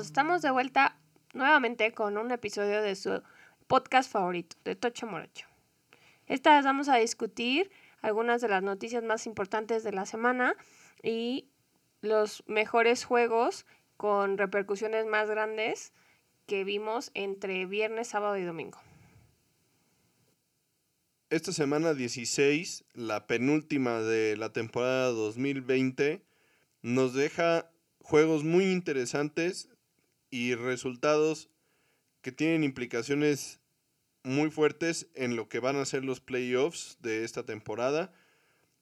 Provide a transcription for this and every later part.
Estamos de vuelta nuevamente con un episodio de su podcast favorito, de Tocho Morocho. Esta vez vamos a discutir algunas de las noticias más importantes de la semana y los mejores juegos con repercusiones más grandes que vimos entre viernes, sábado y domingo. Esta semana 16, la penúltima de la temporada 2020, nos deja juegos muy interesantes y resultados que tienen implicaciones muy fuertes en lo que van a ser los playoffs de esta temporada.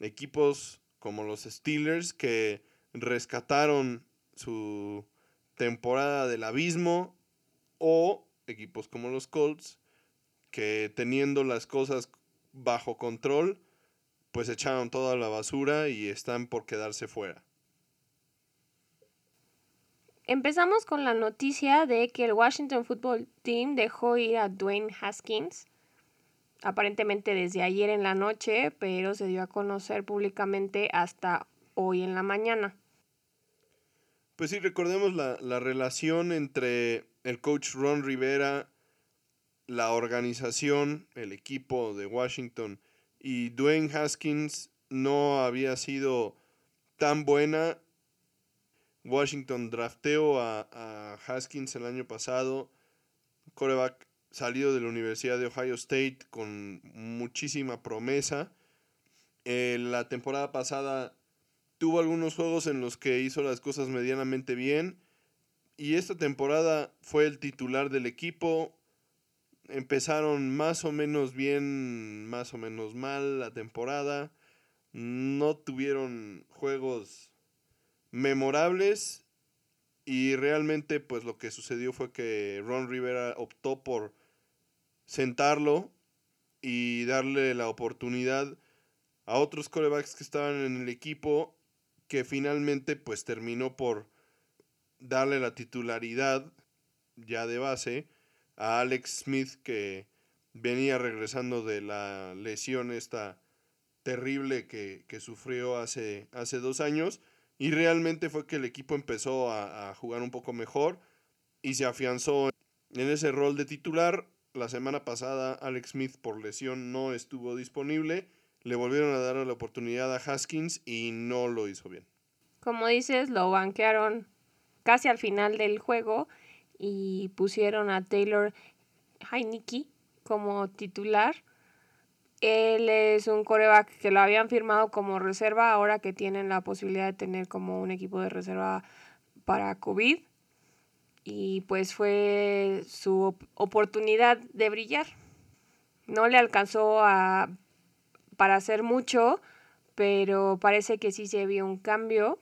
Equipos como los Steelers que rescataron su temporada del abismo o equipos como los Colts que teniendo las cosas bajo control pues echaron toda la basura y están por quedarse fuera. Empezamos con la noticia de que el Washington Football Team dejó ir a Dwayne Haskins, aparentemente desde ayer en la noche, pero se dio a conocer públicamente hasta hoy en la mañana. Pues sí, recordemos la, la relación entre el coach Ron Rivera, la organización, el equipo de Washington y Dwayne Haskins no había sido tan buena Washington drafteó a, Haskins el año pasado, coreback salido de la Universidad de Ohio State con muchísima promesa. Eh, la temporada pasada tuvo algunos juegos en los que hizo las cosas medianamente bien. Y esta temporada fue el titular del equipo. Empezaron más o menos bien, más o menos mal la temporada. No tuvieron juegos memorables y realmente pues lo que sucedió fue que Ron Rivera optó por sentarlo y darle la oportunidad a otros corebacks que estaban en el equipo que finalmente pues terminó por darle la titularidad ya de base a Alex Smith que venía regresando de la lesión esta terrible que, que sufrió hace, hace dos años y realmente fue que el equipo empezó a, jugar un poco mejor y se afianzó en ese rol de titular. La semana pasada Alex Smith por lesión no estuvo disponible. Le volvieron a dar la oportunidad a Haskins y no lo hizo bien. Como dices, lo banquearon casi al final del juego y pusieron a Taylor Heineke como titular él es un coreback que lo habían firmado como reserva, ahora que tienen la posibilidad de tener como un equipo de reserva para COVID. Y pues fue su oportunidad de brillar. No le alcanzó a, para hacer mucho, pero parece que sí se vio un cambio.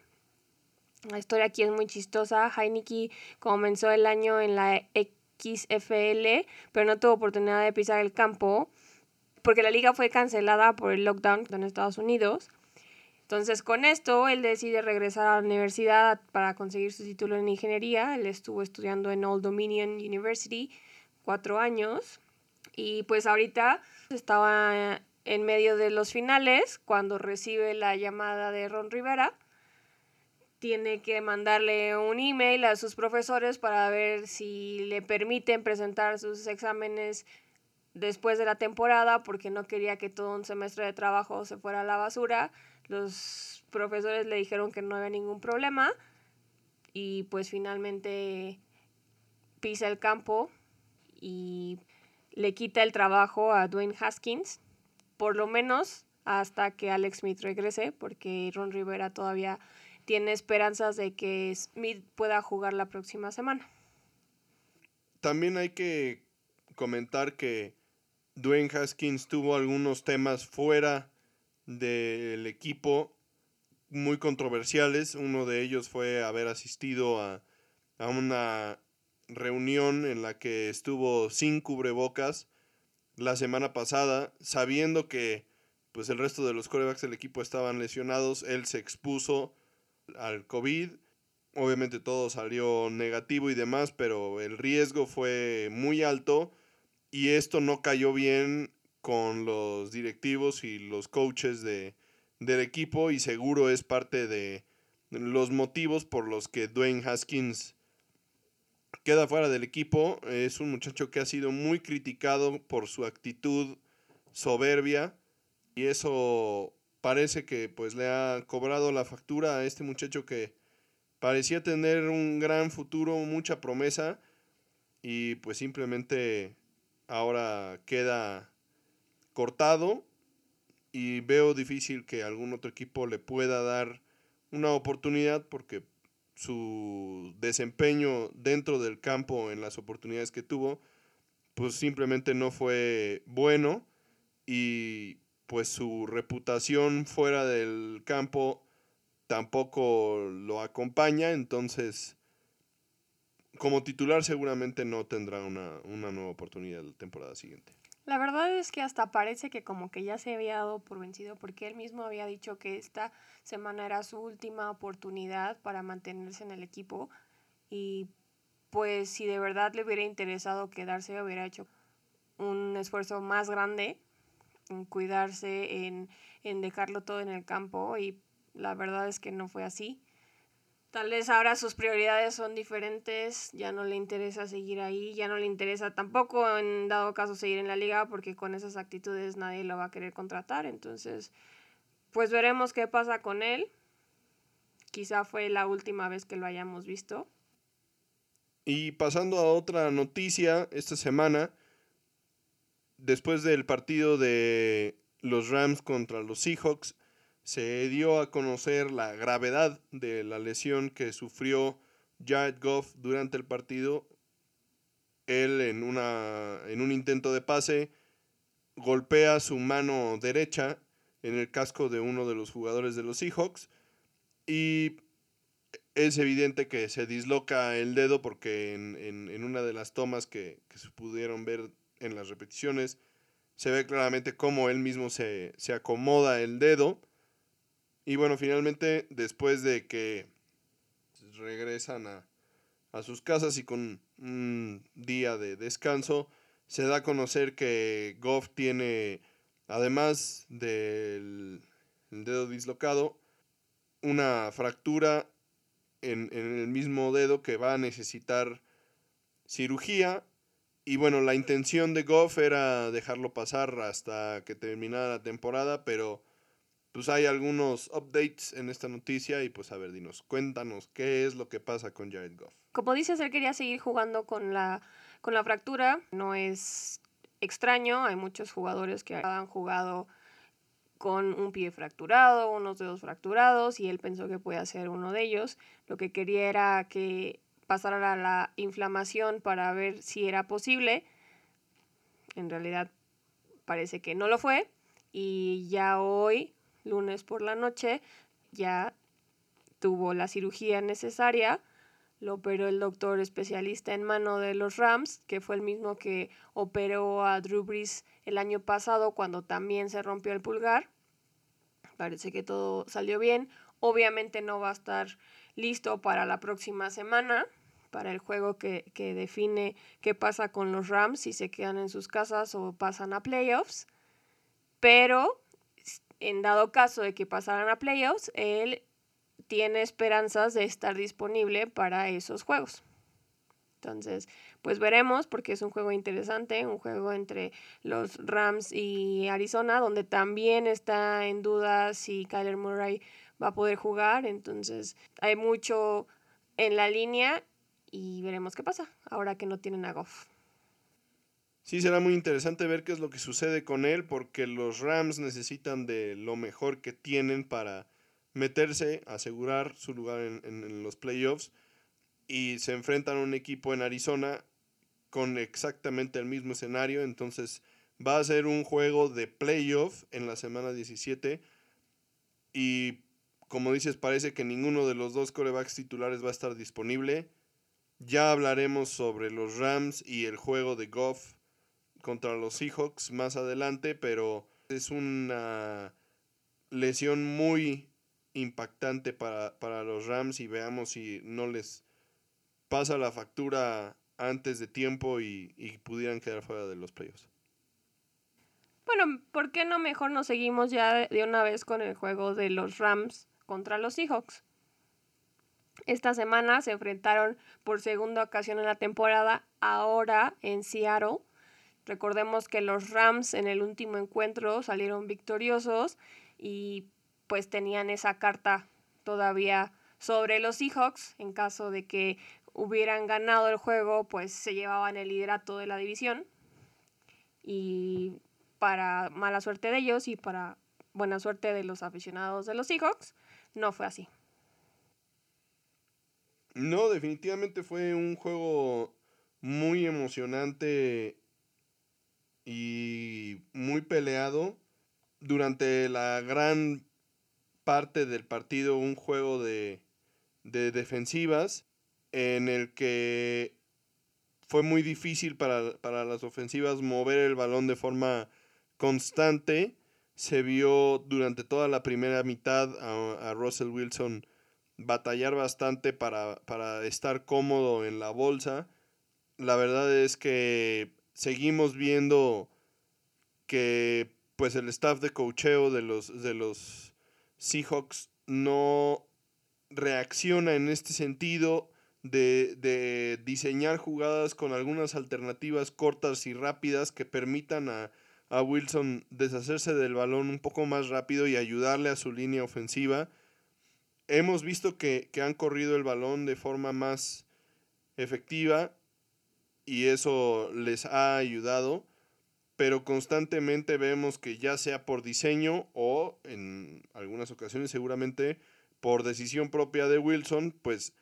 La historia aquí es muy chistosa. Heineke comenzó el año en la XFL, pero no tuvo oportunidad de pisar el campo porque la liga fue cancelada por el lockdown en Estados Unidos. Entonces con esto él decide regresar a la universidad para conseguir su título en ingeniería. Él estuvo estudiando en Old Dominion University cuatro años y pues ahorita estaba en medio de los finales cuando recibe la llamada de Ron Rivera. Tiene que mandarle un email a sus profesores para ver si le permiten presentar sus exámenes después de la temporada porque no quería que todo un semestre de trabajo se fuera a la basura. Los profesores le dijeron que no había ningún problema y pues finalmente pisa el campo y le quita el trabajo a Dwayne Haskins, por lo menos hasta que Alex Smith regrese, porque Ron Rivera todavía tiene esperanzas de que Smith pueda jugar la próxima semana. También hay que comentar que Dwayne Haskins tuvo algunos temas fuera del equipo muy controversiales. Uno de ellos fue haber asistido a, una reunión en la que estuvo sin cubrebocas la semana pasada, sabiendo que pues el resto de los corebacks del equipo estaban lesionados, él se expuso al COVID. Obviamente todo salió negativo y demás, pero el riesgo fue muy alto y esto no cayó bien con los directivos y los coaches de, del equipo y seguro es parte de los motivos por los que Dwayne Haskins queda fuera del equipo. Es un muchacho que ha sido muy criticado por su actitud soberbia y eso parece que pues le ha cobrado la factura a este muchacho que parecía tener un gran futuro, mucha promesa y pues simplemente ahora queda cortado y veo difícil que algún otro equipo le pueda dar una oportunidad porque su desempeño dentro del campo en las oportunidades que tuvo pues simplemente no fue bueno y pues su reputación fuera del campo tampoco lo acompaña, entonces como titular seguramente no tendrá una, una nueva oportunidad la temporada siguiente. La verdad es que hasta parece que como que ya se había dado por vencido porque él mismo había dicho que esta semana era su última oportunidad para mantenerse en el equipo y pues si de verdad le hubiera interesado quedarse hubiera hecho un esfuerzo más grande en cuidarse, en, en dejarlo todo en el campo y la verdad es que no fue así. Tal vez ahora sus prioridades son diferentes, ya no le interesa seguir ahí, ya no le interesa tampoco en dado caso seguir en la liga porque con esas actitudes nadie lo va a querer contratar. Entonces, pues veremos qué pasa con él. Quizá fue la última vez que lo hayamos visto. Y pasando a otra noticia esta semana, después del partido de los Rams contra los Seahawks, se dio a conocer la gravedad de la lesión que sufrió Jared Goff durante el partido. Él en, una, en un intento de pase golpea su mano derecha en el casco de uno de los jugadores de los Seahawks y es evidente que se disloca el dedo porque en, una de las tomas que, que, se pudieron ver en las repeticiones se ve claramente cómo él mismo se, se acomoda el dedo y bueno, finalmente, después de que regresan a, sus casas y con un día de descanso, se da a conocer que Goff tiene, además del dedo dislocado, una fractura en, en, el mismo dedo que va a necesitar cirugía. Y bueno, la intención de Goff era dejarlo pasar hasta que terminara la temporada, pero pues hay algunos updates en esta noticia y pues a ver, dinos, cuéntanos qué es lo que pasa con Jared Goff. Como dices, él quería seguir jugando con la, con la fractura, no es extraño, hay muchos jugadores que han jugado con un pie fracturado, unos dedos fracturados y él pensó que podía ser uno de ellos. Lo que quería era que pasara la inflamación para ver si era posible. En realidad parece que no lo fue y ya hoy lunes por la noche, ya tuvo la cirugía necesaria. Lo operó el doctor especialista en mano de los Rams, que fue el mismo que operó a Drew Brees el año pasado cuando también se rompió el pulgar. Parece que todo salió bien. Obviamente no va a estar listo para la próxima semana, para el juego que, que define qué pasa con los Rams, si se quedan en sus casas o pasan a playoffs. Pero en dado caso de que pasaran a playoffs, él tiene esperanzas de estar disponible para esos juegos. Entonces, pues veremos porque es un juego interesante, un juego entre los Rams y Arizona, donde también está en duda si Kyler Murray va a poder jugar. Entonces, hay mucho en la línea y veremos qué pasa ahora que no tienen a Goff sí será muy interesante ver qué es lo que sucede con él, porque los Rams necesitan de lo mejor que tienen para meterse, asegurar su lugar en, los playoffs, y se enfrentan a un equipo en Arizona con exactamente el mismo escenario, entonces va a ser un juego de playoff en la semana 17, y como dices, parece que ninguno de los dos corebacks titulares va a estar disponible. Ya hablaremos sobre los Rams y el juego de Goff contra los Seahawks más adelante, pero es una lesión muy impactante para, los Rams y veamos si no les pasa la factura antes de tiempo y, y pudieran quedar fuera de los playoffs. Bueno, ¿por qué no mejor nos seguimos ya de una vez con el juego de los Rams contra los Seahawks? Esta semana se enfrentaron por segunda ocasión en la temporada, ahora en Seattle. Recordemos que los Rams en el último encuentro salieron victoriosos y pues tenían esa carta todavía sobre los Seahawks en caso de que hubieran ganado el juego, pues se llevaban el liderato de la división. Y para mala suerte de ellos y para buena suerte de los aficionados de los Seahawks, no fue así. No, definitivamente fue un juego muy emocionante y muy peleado. Durante la gran parte del partido, un juego de, de defensivas en el que fue muy difícil para, para, las ofensivas mover el balón de forma constante. Se vio durante toda la primera mitad a, a Russell Wilson batallar bastante para, estar cómodo en la bolsa. La verdad es que seguimos viendo que pues el staff de cocheo de los, de los Seahawks no reacciona en este sentido de, de, diseñar jugadas con algunas alternativas cortas y rápidas que permitan a, a Wilson deshacerse del balón un poco más rápido y ayudarle a su línea ofensiva. Hemos visto que, han corrido el balón de forma más efectiva y eso les ha ayudado, pero constantemente vemos que ya sea por diseño o en algunas ocasiones seguramente por decisión propia de Wilson, pues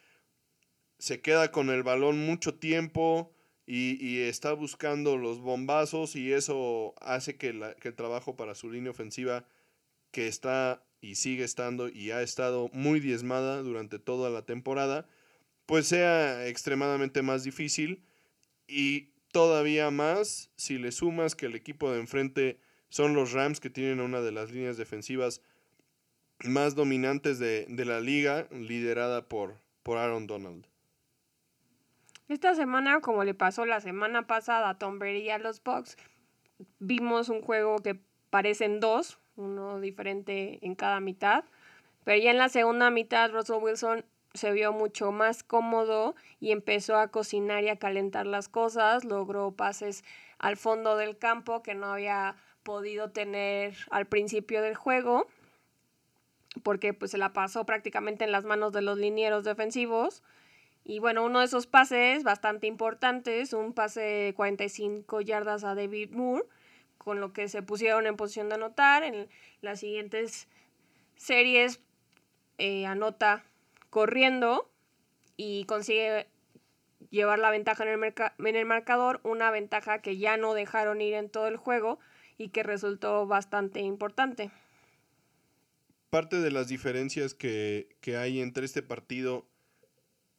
se queda con el balón mucho tiempo y, está buscando los bombazos y eso hace que, que el trabajo para su línea ofensiva que está y sigue estando y ha estado muy diezmada durante toda la temporada, pues sea extremadamente más difícil y todavía más si le sumas que el equipo de enfrente son los Rams que tienen una de las líneas defensivas más dominantes de, la liga, liderada por, por Aaron Donald. Esta semana, como le pasó la semana pasada a Tom Brady y a los Bucks, vimos un juego que parecen dos, uno diferente en cada mitad. Pero ya en la segunda mitad Russell Wilson se vio mucho más cómodo y empezó a cocinar y a calentar las cosas, logró pases al fondo del campo que no había podido tener al principio del juego porque pues se la pasó prácticamente en las manos de los linieros defensivos. Y bueno, uno de esos pases bastante importantes, un pase de 45 yardas a David Moore, con lo que se pusieron en posición de anotar. En las siguientes series eh, anota corriendo y consigue llevar la ventaja en el, en el marcador, una ventaja que ya no dejaron ir en todo el juego y que resultó bastante importante. Parte de las diferencias que, que hay entre este partido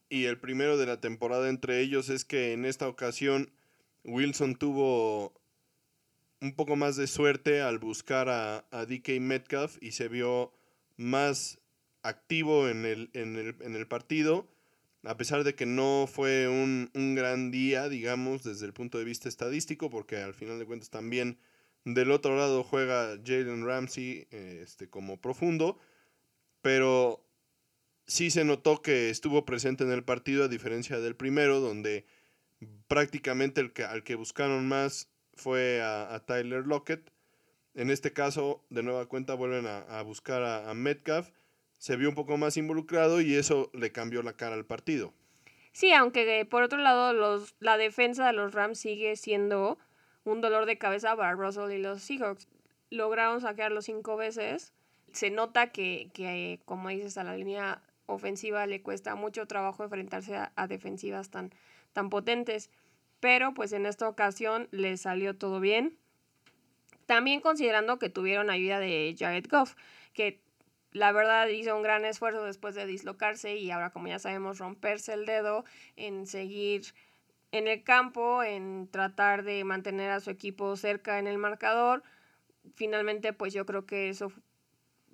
y el primero de la temporada entre ellos es que en esta ocasión Wilson tuvo un poco más de suerte al buscar a, DK Metcalf y se vio más activo en el, en el, partido, a pesar de que no fue un, gran día, digamos, desde el punto de vista estadístico, porque al final de cuentas también del otro lado juega Jalen Ramsey este, como profundo, pero sí se notó que estuvo presente en el partido a diferencia del primero, donde prácticamente el que, al que buscaron más fue a, Tyler Lockett. En este caso, de nueva cuenta, vuelven a, buscar a, Metcalf. Se vio un poco más involucrado y eso le cambió la cara al partido. Sí, aunque eh, por otro lado, los, la defensa de los Rams sigue siendo un dolor de cabeza para Russell y los Seahawks. Lograron saquearlo cinco veces. Se nota que, que, como dices, a la línea ofensiva le cuesta mucho trabajo enfrentarse a, a defensivas tan, tan potentes pero pues en esta ocasión les salió todo bien. También considerando que tuvieron ayuda de Jared Goff, que la verdad hizo un gran esfuerzo después de dislocarse y ahora como ya sabemos romperse el dedo en seguir en el campo, en tratar de mantener a su equipo cerca en el marcador. Finalmente pues yo creo que eso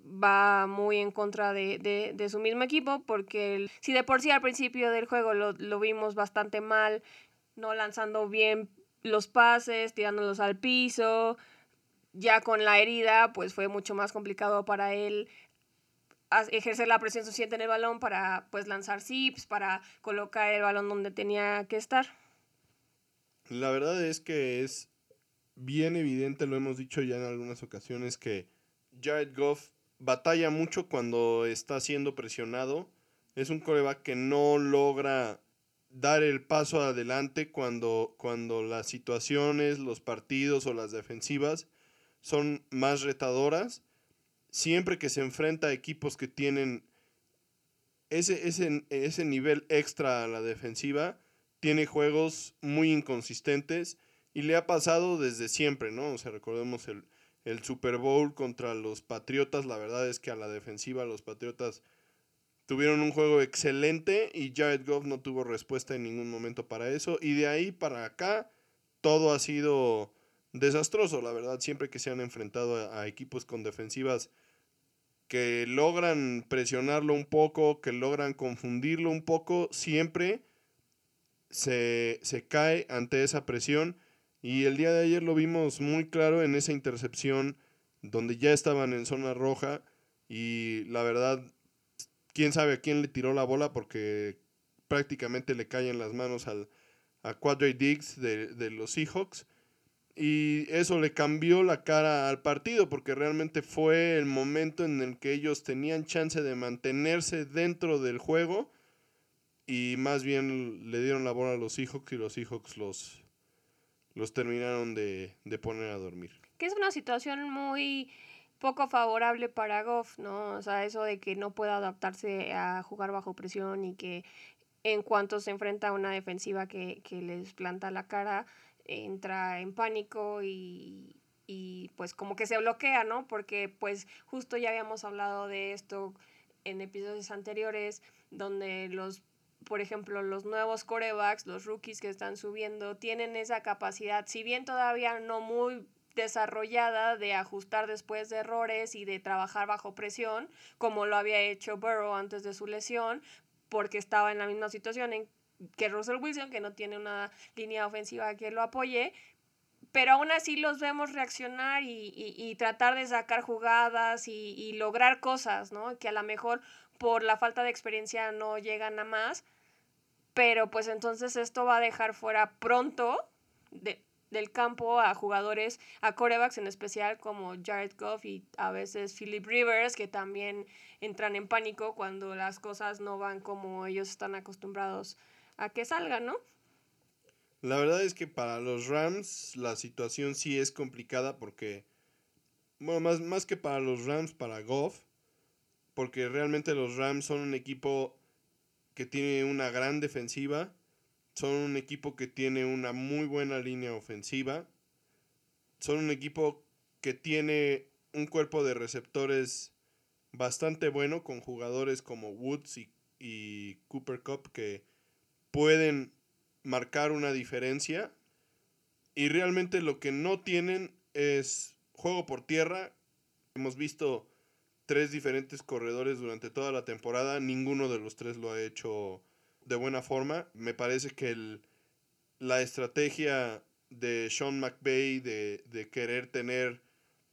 va muy en contra de, su mismo equipo porque si de por sí al principio del juego lo, lo vimos bastante mal no lanzando bien los pases, tirándolos al piso. Ya con la herida, pues fue mucho más complicado para él ejercer la presión suficiente en el balón para pues lanzar zips, para colocar el balón donde tenía que estar. La verdad es que es bien evidente, lo hemos dicho ya en algunas ocasiones, que Jared Goff batalla mucho cuando está siendo presionado. Es un coreback que no logra dar el paso adelante cuando, cuando las situaciones, los partidos o las defensivas son más retadoras. Siempre que se enfrenta a equipos que tienen ese, ese, ese nivel extra a la defensiva, tiene juegos muy inconsistentes y le ha pasado desde siempre, ¿no? O sea, recordemos el, el Super Bowl contra los Patriotas. La verdad es que a la defensiva los Patriotas tuvieron un juego excelente y Jared Goff no tuvo respuesta en ningún momento para eso. Y de ahí para acá todo ha sido desastroso, la verdad. Siempre que se han enfrentado a, equipos con defensivas que logran presionarlo un poco, que logran confundirlo un poco, siempre se, se cae ante esa presión y el día de ayer lo vimos muy claro en esa intercepción donde ya estaban en zona roja y la verdad, quién sabe a quién le tiró la bola porque prácticamente le caen las manos al, a Quadre Diggs de, de los Seahawks. Y eso le cambió la cara al partido porque realmente fue el momento en el que ellos tenían chance de mantenerse dentro del juego y más bien le dieron la bola a los Seahawks y los Seahawks los, los terminaron de, poner a dormir. Que es una situación muy poco favorable para Goff, ¿no? O sea, eso de que no pueda adaptarse a jugar bajo presión y que en cuanto se enfrenta a una defensiva que, que les planta la cara, entra en pánico y, y pues como que se bloquea, ¿no? Porque pues justo ya habíamos hablado de esto en episodios anteriores, donde los por ejemplo, los nuevos corebacks, los rookies que están subiendo, tienen esa capacidad, si bien todavía no muy desarrollada de ajustar después de errores y de trabajar bajo presión, como lo había hecho Burrow antes de su lesión, porque estaba en la misma situación en que Russell Wilson, que no tiene una línea ofensiva que lo apoye, pero aún así los vemos reaccionar y, tratar de sacar jugadas y, y, lograr cosas, ¿no? Que a lo mejor por la falta de experiencia no llegan a más, pero pues entonces esto va a dejar fuera pronto del campo a jugadores, a corebacks en especial como Jared Goff y a veces Philip Rivers, que también entran en pánico cuando las cosas no van como ellos están acostumbrados a que salgan, ¿no? La verdad es que para los Rams la situación sí es complicada porque, bueno, más, más que para los Rams, para Goff, porque realmente los Rams son un equipo que tiene una gran defensiva, son un equipo que tiene una muy buena línea ofensiva, son un equipo que tiene un cuerpo de receptores bastante bueno con jugadores como Woods y, y Cooper Cup que pueden marcar una diferencia y realmente lo que no tienen es juego por tierra. Hemos visto tres diferentes corredores durante toda la temporada. Ninguno de los tres lo ha hecho de buena forma. Me parece que el, la estrategia de Sean McVay de, de, querer tener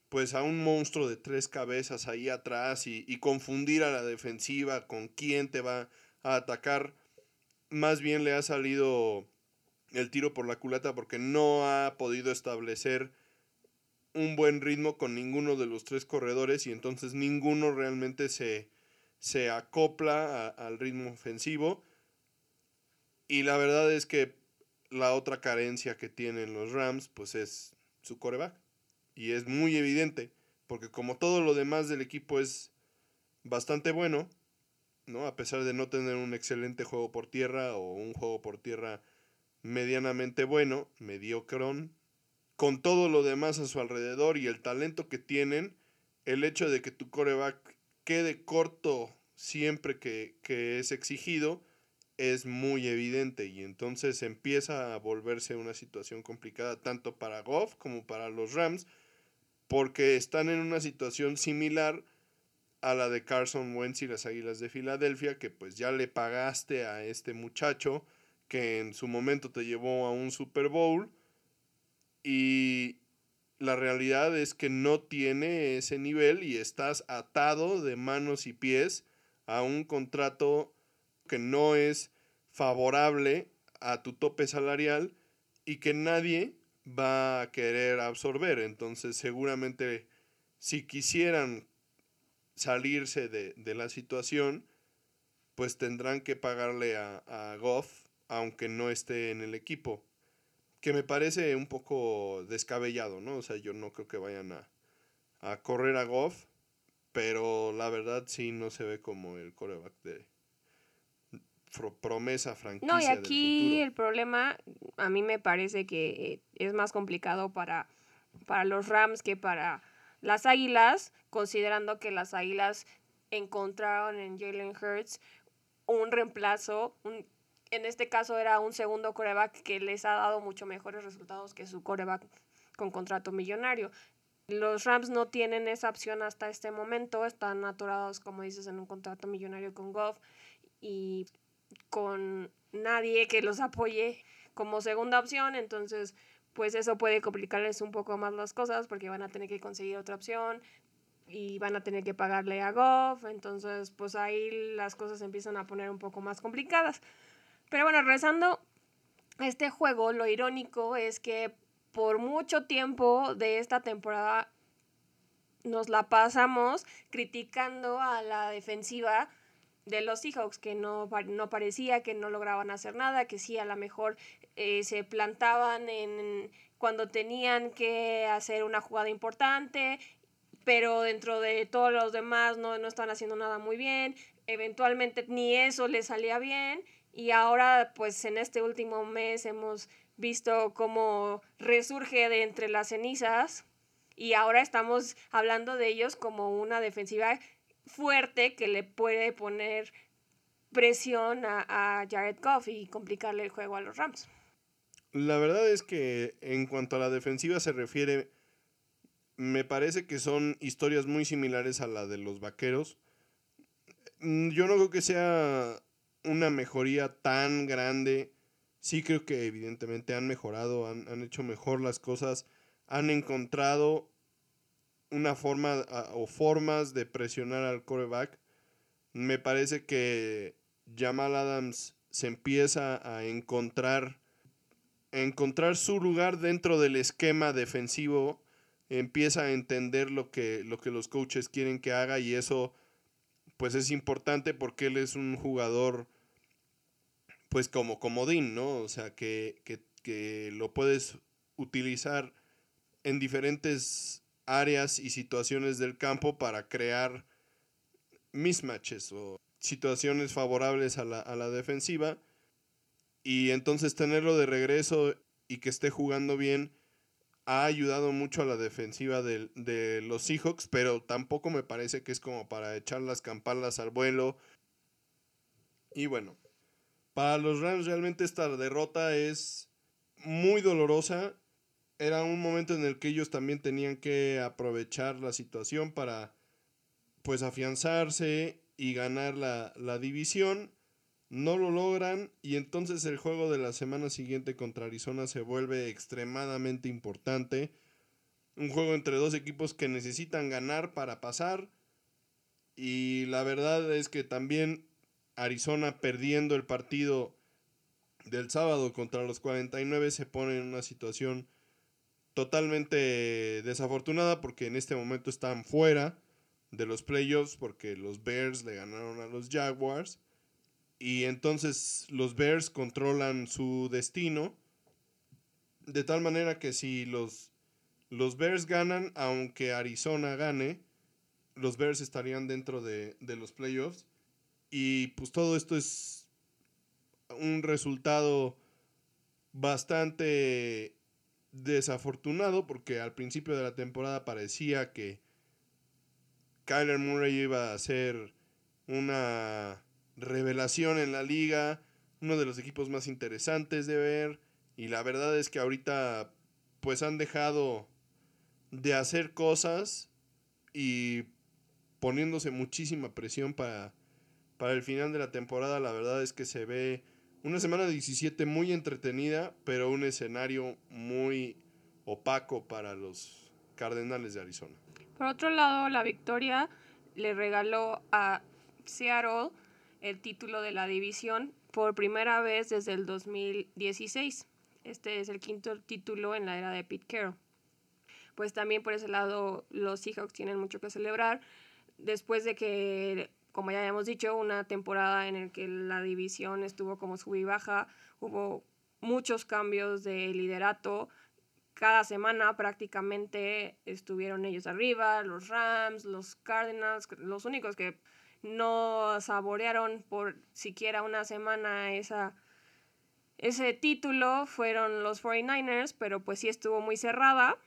pues a un monstruo de tres cabezas ahí atrás y, y confundir a la defensiva con quién te va a atacar, más bien le ha salido el tiro por la culata porque no ha podido establecer un buen ritmo con ninguno de los tres corredores y entonces ninguno realmente se, se acopla al ritmo ofensivo. Y la verdad es que la otra carencia que tienen los Rams pues es su coreback. Y es muy evidente, porque como todo lo demás del equipo es bastante bueno, ¿no? A pesar de no tener un excelente juego por tierra o un juego por tierra medianamente bueno, mediocrón, con todo lo demás a su alrededor y el talento que tienen, el hecho de que tu coreback quede corto siempre que, es exigido es muy evidente y entonces empieza a volverse una situación complicada tanto para Goff como para los Rams porque están en una situación similar a la de Carson Wentz y las Águilas de Filadelfia que pues ya le pagaste a este muchacho que en su momento te llevó a un Super Bowl y la realidad es que no tiene ese nivel y estás atado de manos y pies a un contrato que no es favorable a tu tope salarial y que nadie va a querer absorber. Entonces seguramente si quisieran salirse de, la situación, pues tendrán que pagarle a, a Goff aunque no esté en el equipo que me parece un poco descabellado, ¿no? O sea, yo no creo que vayan a, a correr a Goff, pero la verdad sí no se ve como el coreback de promesa franquicia. No, y aquí el problema a mí me parece que es más complicado para, para los Rams que para las Águilas, considerando que las Águilas encontraron en Jalen Hurts un reemplazo, un en este caso era un segundo coreback que les ha dado mucho mejores resultados que su coreback con contrato millonario. Los Rams no tienen esa opción hasta este momento, están aturados, como dices, en un contrato millonario con Goff y con nadie que los apoye como segunda opción, entonces pues eso puede complicarles un poco más las cosas porque van a tener que conseguir otra opción y van a tener que pagarle a Goff, entonces pues ahí las cosas empiezan a poner un poco más complicadas. Pero bueno, regresando a este juego, lo irónico es que por mucho tiempo de esta temporada nos la pasamos criticando a la defensiva de los Seahawks, que no, no parecía que no lograban hacer nada, que sí a lo mejor eh, se plantaban en cuando tenían que hacer una jugada importante, pero dentro de todos los demás no, no estaban haciendo nada muy bien, eventualmente ni eso les salía bien y ahora pues en este último mes hemos visto cómo resurge de entre las cenizas y ahora estamos hablando de ellos como una defensiva fuerte que le puede poner presión a, a Jared Goff y complicarle el juego a los Rams. La verdad es que en cuanto a la defensiva se refiere, me parece que son historias muy similares a la de los Vaqueros. Mm, yo no creo que sea una mejoría tan grande. Sí creo que evidentemente han mejorado, han, hecho mejor las cosas, han encontrado una forma o formas de presionar al coreback. Me parece que Jamal Adams se empieza a encontrar, encontrar su lugar dentro del esquema defensivo, empieza a entender lo que, lo que los coaches quieren que haga y eso pues es importante porque él es un jugador pues como comodín, ¿no? O sea, que, lo puedes utilizar en diferentes áreas y situaciones del campo para crear mismatches o situaciones favorables a la, a la defensiva y entonces tenerlo de regreso y que esté jugando bien ha ayudado mucho a la defensiva de, de, los Seahawks, pero tampoco me parece que es como para echar las campanas al vuelo. Y bueno, para los Rams realmente esta derrota es muy dolorosa. Era un momento en el que ellos también tenían que aprovechar la situación para pues afianzarse y ganar la, la división no lo logran y entonces el juego de la semana siguiente contra Arizona se vuelve extremadamente importante. Un juego entre dos equipos que necesitan ganar para pasar. Y la verdad es que también Arizona perdiendo el partido del sábado contra los 49 se pone en una situación totalmente desafortunada porque en este momento están fuera de los playoffs porque los Bears le ganaron a los Jaguars y entonces los Bears controlan su destino. De tal manera que si los, los Bears ganan, aunque Arizona gane, los Bears estarían dentro de, de los playoffs. Y pues todo esto es un resultado bastante desafortunado porque al principio de la temporada parecía que Kyler Murray iba a ser una revelación en la liga, uno de los equipos más interesantes de ver y la verdad es que ahorita pues han dejado de hacer cosas y poniéndose muchísima presión para, para el final de la temporada. La verdad es que se ve una semana 17 muy entretenida, pero un escenario muy opaco para los Cardenales de Arizona. Por otro lado, la victoria le regaló a Seattle el título de la división por primera vez desde el 2016. Este es el quinto título en la era de Pete Carroll. Pues también por ese lado los Seahawks tienen mucho que celebrar después de que, como ya habíamos dicho, una temporada en la que la división estuvo como sub y baja, hubo muchos cambios de liderato. Cada semana prácticamente estuvieron ellos arriba, los Rams, los Cardinals, los únicos que no saborearon por siquiera una semana esa, ese título fueron los 49ers, pero pues sí estuvo muy cerrada.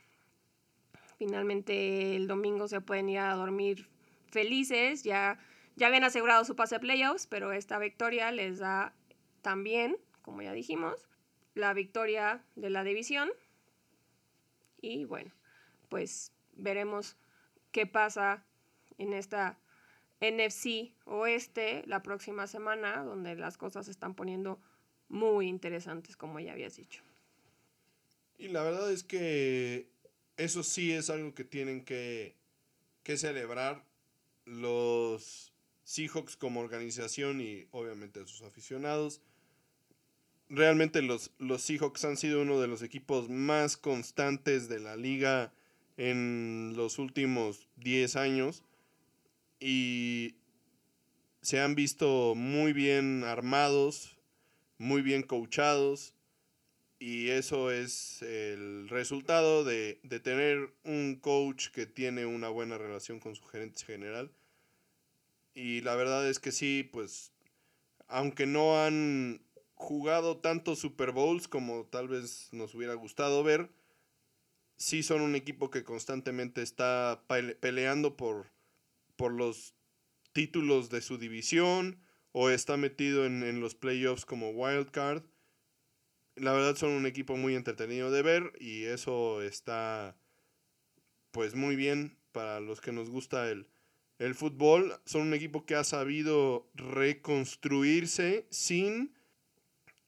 Finalmente el domingo se pueden ir a dormir felices, ya, ya habían asegurado su pase a playoffs, pero esta victoria les da también, como ya dijimos, la victoria de la división. Y bueno, pues veremos qué pasa en esta NFC Oeste la próxima semana, donde las cosas se están poniendo muy interesantes, como ya habías dicho. Y la verdad es que eso sí es algo que tienen que, que celebrar los Seahawks como organización y obviamente sus aficionados. Realmente los, los Seahawks han sido uno de los equipos más constantes de la liga en los últimos 10 años y se han visto muy bien armados, muy bien coachados y eso es el resultado de, de, tener un coach que tiene una buena relación con su gerente general. Y la verdad es que sí, pues, aunque no han jugado tantos Super Bowls como tal vez nos hubiera gustado ver, sí son un equipo que constantemente está peleando por por los títulos de su división o está metido en, los playoffs como wild card. La verdad son un equipo muy entretenido de ver y eso está pues muy bien para los que nos gusta el, el fútbol. Son un equipo que ha sabido reconstruirse sin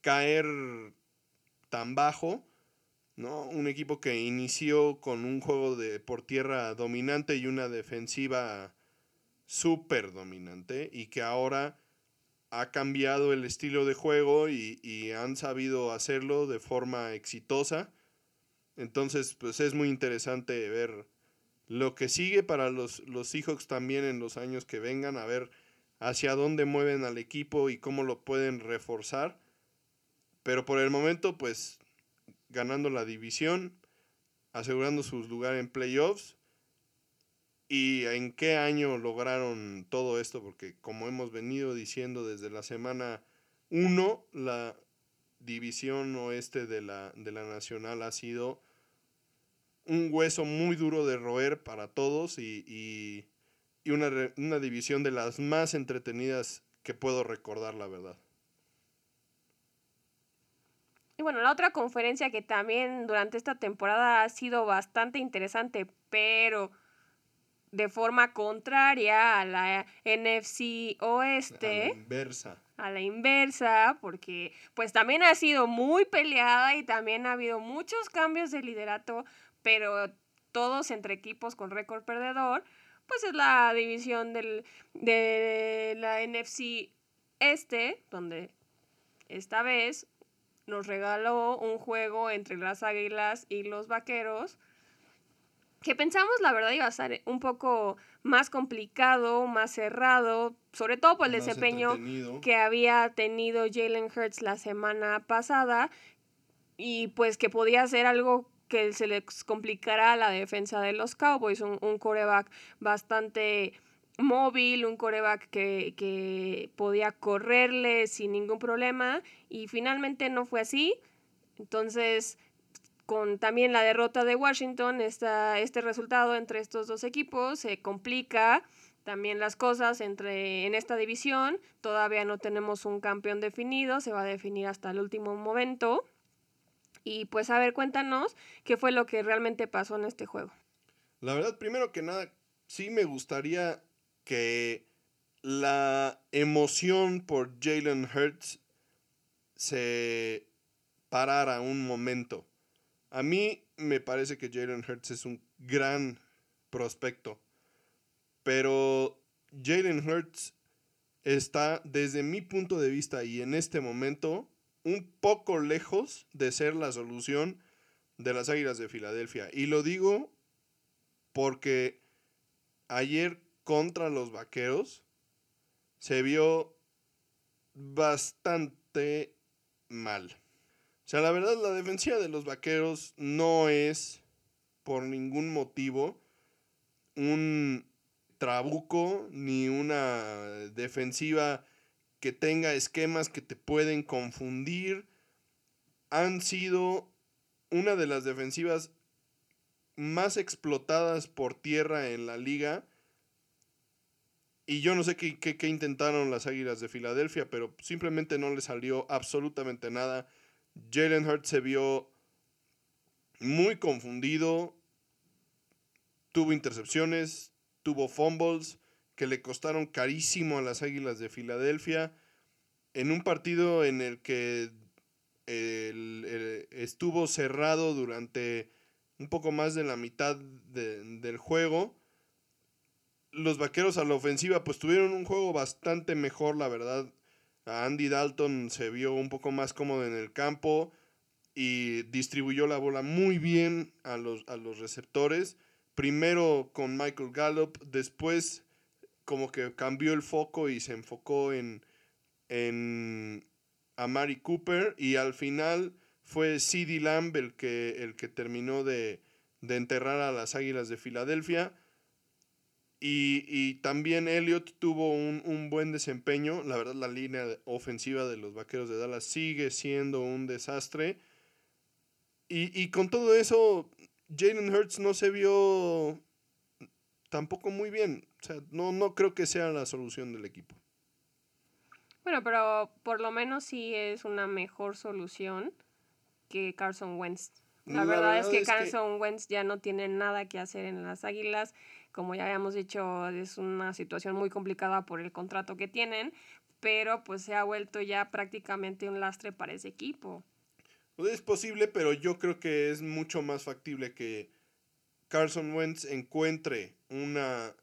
caer tan bajo. ¿no? Un equipo que inició con un juego de por tierra dominante y una defensiva súper dominante y que ahora ha cambiado el estilo de juego y, han sabido hacerlo de forma exitosa. Entonces, pues es muy interesante ver lo que sigue para los, los Seahawks también en los años que vengan, a ver hacia dónde mueven al equipo y cómo lo pueden reforzar. Pero por el momento, pues ganando la división, asegurando su lugar en playoffs ¿Y en qué año lograron todo esto? Porque como hemos venido diciendo desde la semana 1, la división oeste de la, de la Nacional ha sido un hueso muy duro de roer para todos y, y, y una, una división de las más entretenidas que puedo recordar, la verdad. Y bueno, la otra conferencia que también durante esta temporada ha sido bastante interesante, pero de forma contraria a la NFC Oeste. A la inversa. A la inversa, porque pues también ha sido muy peleada y también ha habido muchos cambios de liderato, pero todos entre equipos con récord perdedor, pues es la división del, de la NFC Este, donde esta vez nos regaló un juego entre las Águilas y los Vaqueros, que pensamos la verdad iba a ser un poco más complicado, más cerrado, sobre todo por el desempeño que había tenido Jalen Hurts la semana pasada y pues que podía ser algo que se les complicara a la defensa de los Cowboys, un, un coreback bastante móvil, un coreback que, que podía correrle sin ningún problema y finalmente no fue así. Entonces, con también la derrota de Washington, esta, este resultado entre estos dos equipos se complica también las cosas entre en esta división. Todavía no tenemos un campeón definido, se va a definir hasta el último momento. Y pues a ver, cuéntanos qué fue lo que realmente pasó en este juego. La verdad, primero que nada, sí me gustaría que la emoción por Jalen Hurts se parara un momento. A mí me parece que Jalen Hurts es un gran prospecto. Pero Jalen Hurts está, desde mi punto de vista y en este momento, un poco lejos de ser la solución de las Águilas de Filadelfia. Y lo digo porque ayer contra los Vaqueros se vio bastante mal. O sea, la verdad, la defensiva de los Vaqueros no es por ningún motivo un trabuco ni una defensiva que tenga esquemas que te pueden confundir. Han sido una de las defensivas más explotadas por tierra en la liga. Y yo no sé qué, qué, intentaron las Águilas de Filadelfia, pero simplemente no le salió absolutamente nada. Jalen Hurts se vio muy confundido, tuvo intercepciones, tuvo fumbles que le costaron carísimo a las Águilas de Filadelfia en un partido en el que estuvo cerrado durante un poco más de la mitad del juego. Los vaqueros a la ofensiva pues tuvieron un juego bastante mejor, la verdad. A Andy Dalton se vio un poco más cómodo en el campo y distribuyó la bola muy bien a los, a los receptores primero con Michael Gallup, después como que cambió el foco y se enfocó en, en Amari Cooper y al final fue CeeDee Lamb el que, el que terminó de, enterrar a las Águilas de Filadelfia. Y, también Elliot tuvo un, buen desempeño. La verdad, la línea ofensiva de los Vaqueros de Dallas sigue siendo un desastre. Y, y con todo eso, Jalen Hurts no se vio tampoco muy bien. O sea, no, no creo que sea la solución del equipo. Bueno, pero por lo menos sí es una mejor solución que Carson Wentz. La, verdad, es que Carson Wentz ya no tiene nada que hacer en las Águilas. Como ya habíamos dicho, es una situación muy complicada por el contrato que tienen, pero pues se ha vuelto ya prácticamente un lastre para ese equipo. Es posible, pero yo creo que es mucho más factible que Carson Wentz encuentre una,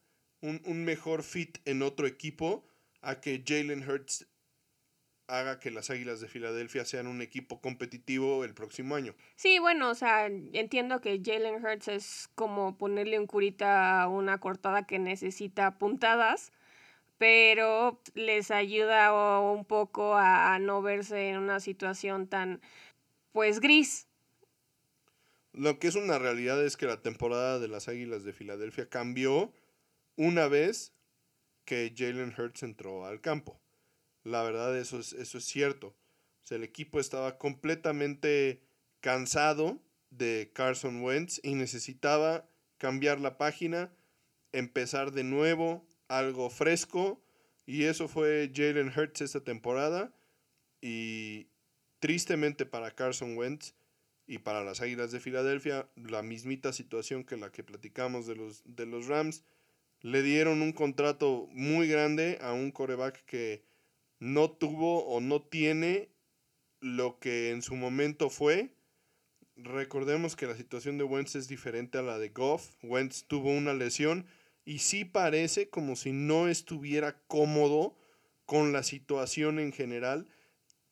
un, mejor fit en otro equipo a que Jalen Hurts haga que las Águilas de Filadelfia sean un equipo competitivo el próximo año. Sí, bueno, o sea, entiendo que Jalen Hurts es como ponerle un curita a una cortada que necesita puntadas, pero les ayuda un poco a no verse en una situación tan pues gris. Lo que es una realidad es que la temporada de las Águilas de Filadelfia cambió una vez que Jalen Hurts entró al campo. La verdad, eso es, eso es cierto. el equipo estaba completamente cansado de Carson Wentz y necesitaba cambiar la página, empezar de nuevo, algo fresco. Y eso fue Jalen Hurts esta temporada. Y, Tristemente para Carson Wentz y para las Águilas de Filadelfia, la mismita situación que la que platicamos de los, de los Rams. Le dieron un contrato muy grande a un coreback que no tuvo o no tiene lo que en su momento fue. Recordemos que la situación de Wentz es diferente a la de Goff. Wentz tuvo una lesión y sí parece como si no estuviera cómodo con la situación en general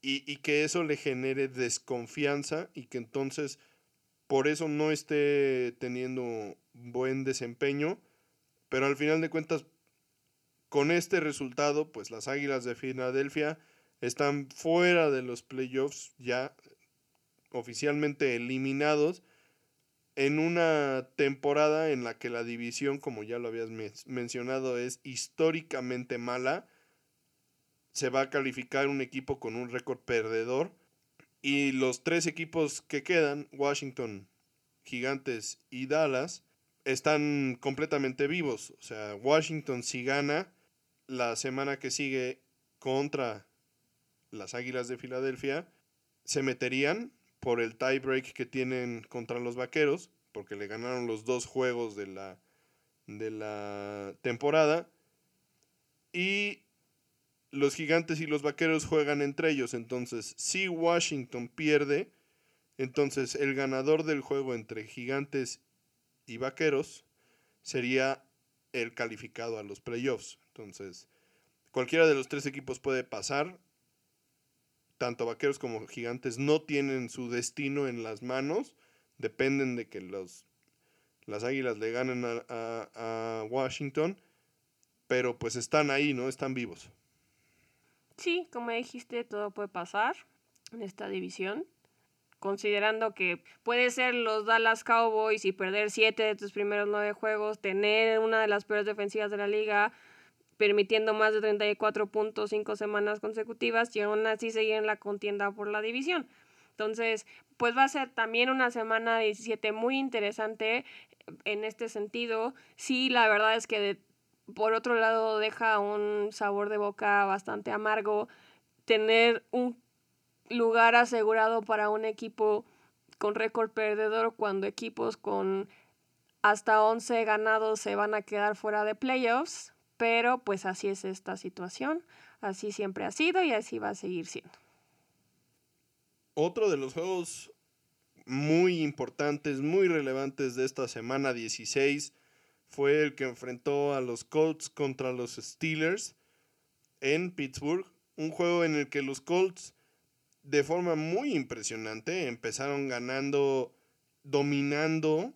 y, que eso le genere desconfianza y que entonces por eso no esté teniendo buen desempeño. Pero al final de cuentas, con este resultado, pues las Águilas de Filadelfia están fuera de los playoffs, ya oficialmente eliminados, en una temporada en la que la división, como ya lo habías mencionado, es históricamente mala se va a calificar un equipo con un récord perdedor. Y los tres equipos que quedan, Washington, Gigantes y Dallas, están completamente vivos. O sea, Washington si gana la semana que sigue contra las Águilas de Filadelfia, se meterían por el tiebreak que tienen contra los Vaqueros, porque le ganaron los dos juegos de la, de la temporada. Y los gigantes y los vaqueros juegan entre ellos. Entonces, si Washington pierde, entonces el ganador del juego entre gigantes y Vaqueros, sería el calificado a los playoffs. Entonces, cualquiera de los tres equipos puede pasar. Tanto Vaqueros como Gigantes no tienen su destino en las manos. Dependen de que los, las Águilas le ganen a, a Washington. Pero pues están ahí, ¿no? Están vivos. Sí, como dijiste, todo puede pasar en esta división considerando que puede ser los Dallas Cowboys y perder siete de tus primeros nueve juegos, tener una de las peores defensivas de la liga, permitiendo más de 34 puntos cinco semanas consecutivas y aún así seguir en la contienda por la división. Entonces, pues va a ser también una semana 17 muy interesante en este sentido. Sí, la verdad es que por otro lado deja un sabor de boca bastante amargo. Tener un lugar asegurado para un equipo con récord perdedor cuando equipos con hasta 11 ganados se van a quedar fuera de playoffs, pero pues así es esta situación, así siempre ha sido y así va a seguir siendo. Otro de los juegos muy importantes, muy relevantes de esta semana 16 fue el que enfrentó a los Colts contra los Steelers en Pittsburgh, un juego en el que los Colts de forma muy impresionante. Empezaron ganando, dominando.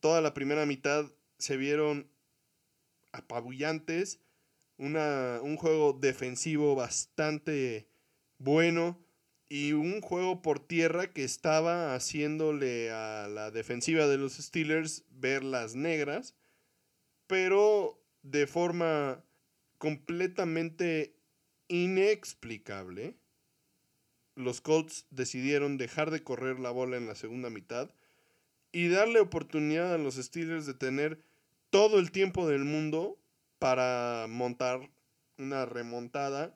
Toda la primera mitad se vieron apabullantes. Una, un juego defensivo bastante bueno y un juego por tierra que estaba haciéndole a la defensiva de los Steelers ver las negras, pero de forma completamente inexplicable los Colts decidieron dejar de correr la bola en la segunda mitad y darle oportunidad a los Steelers de tener todo el tiempo del mundo para montar una remontada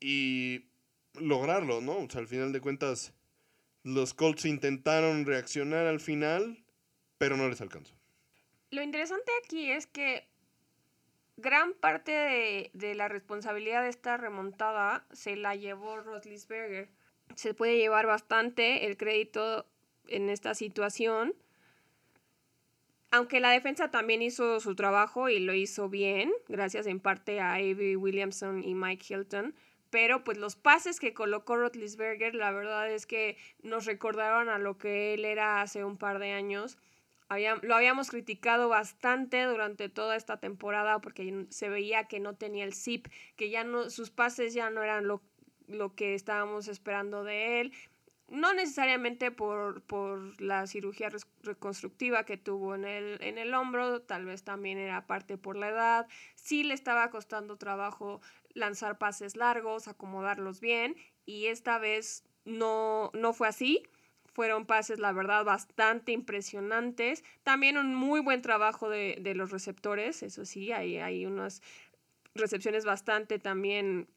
y lograrlo, ¿no? O sea, al final de cuentas, los Colts intentaron reaccionar al final, pero no les alcanzó. Lo interesante aquí es que gran parte de, de la responsabilidad de esta remontada se la llevó Roslisberger se puede llevar bastante el crédito en esta situación. Aunque la defensa también hizo su trabajo y lo hizo bien, gracias en parte a Avery Williamson y Mike Hilton. Pero pues los pases que colocó Rotlisberger, la verdad es que nos recordaron a lo que él era hace un par de años. Lo habíamos criticado bastante durante toda esta temporada porque se veía que no tenía el zip, que ya no, sus pases ya no eran lo, lo que estábamos esperando de él. No necesariamente por, la cirugía reconstructiva que tuvo en el, en el hombro, tal vez también era parte por la edad. Sí le estaba costando trabajo lanzar pases largos, acomodarlos bien, y esta vez no, no fue así fueron pases, la verdad, bastante impresionantes. También un muy buen trabajo de, de los receptores, eso sí, hay, hay unas recepciones bastante también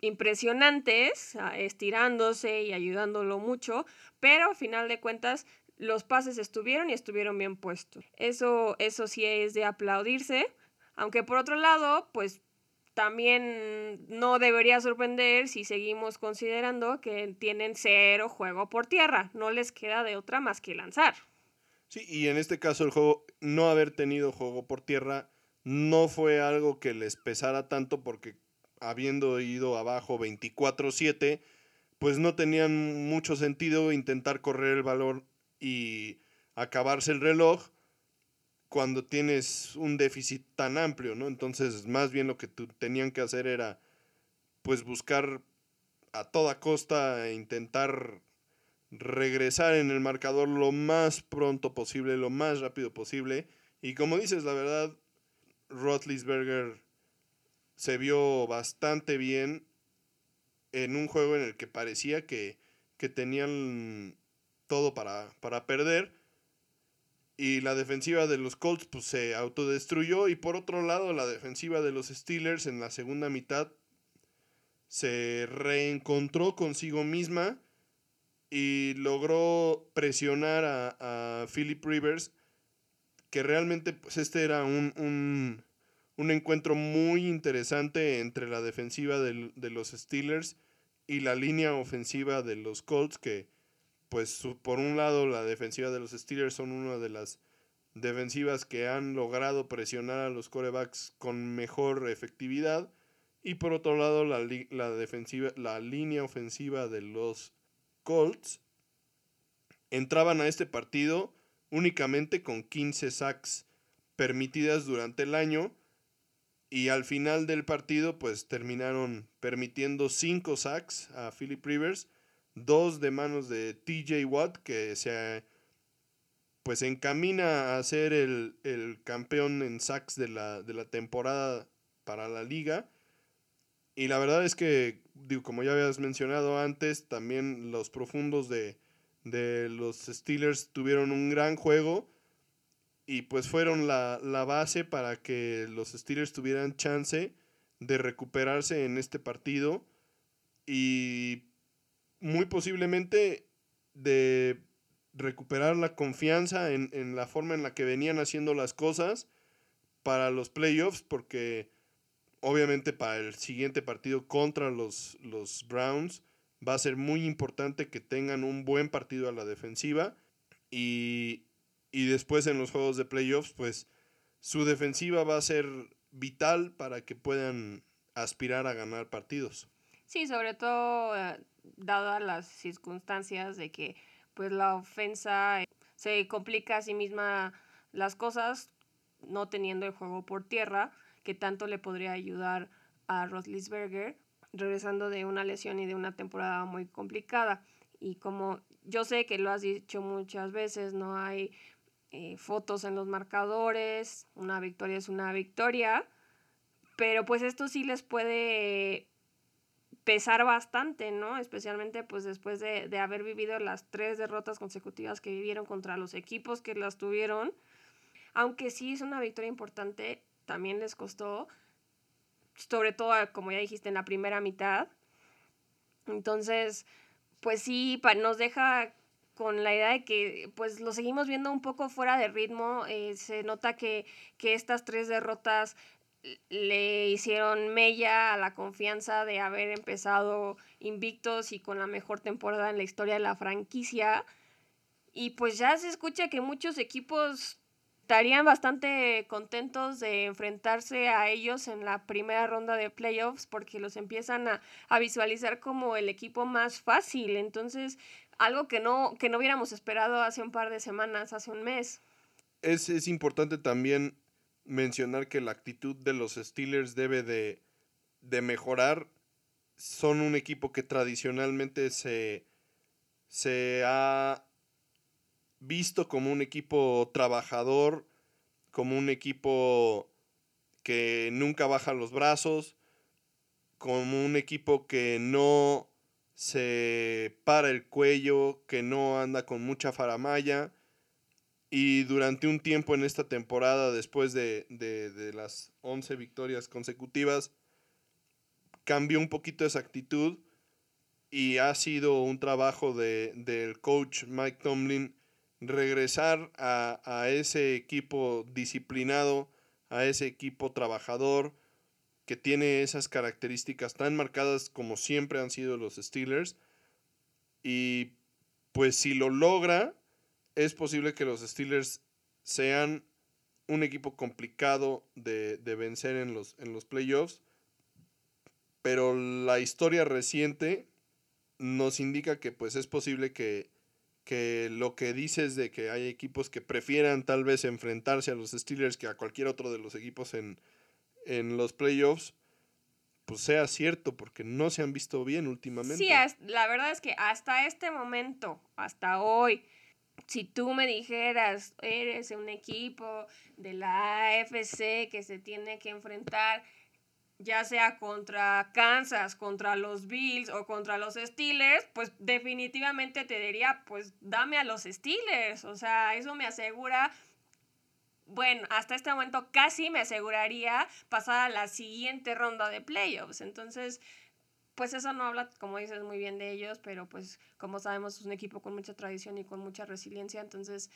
impresionantes, estirándose y ayudándolo mucho, pero a final de cuentas los pases estuvieron y estuvieron bien puestos. Eso, eso sí es de aplaudirse, aunque por otro lado, pues también no debería sorprender si seguimos considerando que tienen cero juego por tierra, no les queda de otra más que lanzar. Sí, y en este caso el juego, no haber tenido juego por tierra, no fue algo que les pesara tanto porque habiendo ido abajo 24-7, pues no tenían mucho sentido intentar correr el valor y acabarse el reloj cuando tienes un déficit tan amplio, ¿no? Entonces, más bien lo que tenían que hacer era, pues, buscar a toda costa e intentar regresar en el marcador lo más pronto posible, lo más rápido posible. Y como dices, la verdad, Rotlisberger se vio bastante bien en un juego en el que parecía que, tenían todo para, para, perder. Y la defensiva de los Colts pues, se autodestruyó. Y por otro lado, la defensiva de los Steelers en la segunda mitad se reencontró consigo misma y logró presionar a, a Philip Rivers, que realmente pues, este era un un encuentro muy interesante entre la defensiva de los Steelers y la línea ofensiva de los Colts, que pues por un lado la defensiva de los Steelers son una de las defensivas que han logrado presionar a los corebacks con mejor efectividad. Y por otro lado, la, la, defensiva, la línea ofensiva de los Colts entraban a este partido únicamente con 15 sacks permitidas durante el año y al final del partido pues terminaron permitiendo 5 sacks a Philip Rivers, dos de manos de TJ Watt que se pues encamina a ser el, campeón en sacks de la, de la temporada para la liga. Y la verdad es que, digo, como ya habías mencionado antes, también los profundos de, de los Steelers tuvieron un gran juego y pues fueron la, la, base para que los Steelers tuvieran chance de recuperarse en este partido y muy posiblemente de recuperar la confianza en, en, la forma en la que venían haciendo las cosas para los playoffs, porque obviamente para el siguiente partido contra los, los Browns va a ser muy importante que tengan un buen partido a la defensiva y, y después en los juegos de playoffs, pues su defensiva va a ser vital para que puedan aspirar a ganar partidos. Sí, sobre todo eh, dadas las circunstancias de que pues la ofensa se complica a sí misma las cosas no teniendo el juego por tierra, que tanto le podría ayudar a Roslisberger regresando de una lesión y de una temporada muy complicada. Y como yo sé que lo has dicho muchas veces, no hay eh, fotos en los marcadores, una victoria es una victoria, pero pues esto sí les puede pesar bastante, ¿no? Especialmente pues después de, de, haber vivido las tres derrotas consecutivas que vivieron contra los equipos que las tuvieron. Aunque sí es una victoria importante, también les costó, sobre todo como ya dijiste en la primera mitad. Entonces, pues sí, nos deja con la idea de que pues lo seguimos viendo un poco fuera de ritmo. Eh, se nota que, que estas tres derrotas le hicieron mella a la confianza de haber empezado invictos y con la mejor temporada en la historia de la franquicia. Y pues ya se escucha que muchos equipos estarían bastante contentos de enfrentarse a ellos en la primera ronda de playoffs porque los empiezan a, a visualizar como el equipo más fácil. Entonces, algo que no, que no hubiéramos esperado hace un par de semanas, hace un mes. Es, es importante también mencionar que la actitud de los Steelers debe de, de mejorar. Son un equipo que tradicionalmente se, se ha visto como un equipo trabajador, como un equipo que nunca baja los brazos, como un equipo que no se para el cuello, que no anda con mucha faramaya. Y durante un tiempo en esta temporada, después de, las 11 victorias consecutivas, cambió un poquito esa actitud y ha sido un trabajo de, del coach Mike Tomlin regresar a, a, ese equipo disciplinado, a ese equipo trabajador, que tiene esas características tan marcadas como siempre han sido los Steelers. Y pues si lo logra, es posible que los Steelers sean un equipo complicado de, vencer en los, en los playoffs. Pero la historia reciente nos indica que pues es posible que, que lo que dices de que hay equipos que prefieran tal vez enfrentarse a los Steelers que a cualquier otro de los equipos en, en los playoffs, pues sea cierto, porque no se han visto bien últimamente. Sí, la verdad es que hasta este momento, hasta hoy, si tú me dijeras, eres un equipo de la AFC que se tiene que enfrentar, ya sea contra Kansas, contra los Bills o contra los Steelers, pues definitivamente te diría, pues dame a los Steelers. O sea, eso me asegura bueno, hasta este momento casi me aseguraría pasar a la siguiente ronda de playoffs. Entonces, pues eso no habla, como dices, muy bien de ellos, pero pues como sabemos es un equipo con mucha tradición y con mucha resiliencia, entonces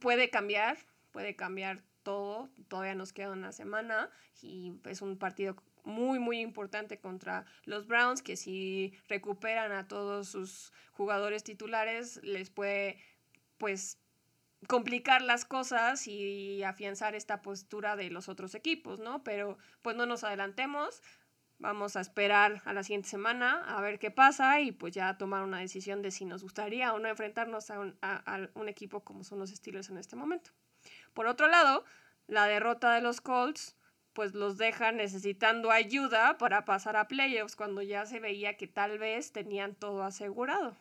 puede cambiar, puede cambiar todo, todavía nos queda una semana y es un partido muy, muy importante contra los Browns, que si recuperan a todos sus jugadores titulares, les puede, pues, complicar las cosas y afianzar esta postura de los otros equipos, ¿no? Pero pues no nos adelantemos, vamos a esperar a la siguiente semana a ver qué pasa y pues ya tomar una decisión de si nos gustaría o no enfrentarnos a un, a un equipo como son los Steelers en este momento. Por otro lado, la derrota de los Colts pues los deja necesitando ayuda para pasar a playoffs cuando ya se veía que tal vez tenían todo asegurado.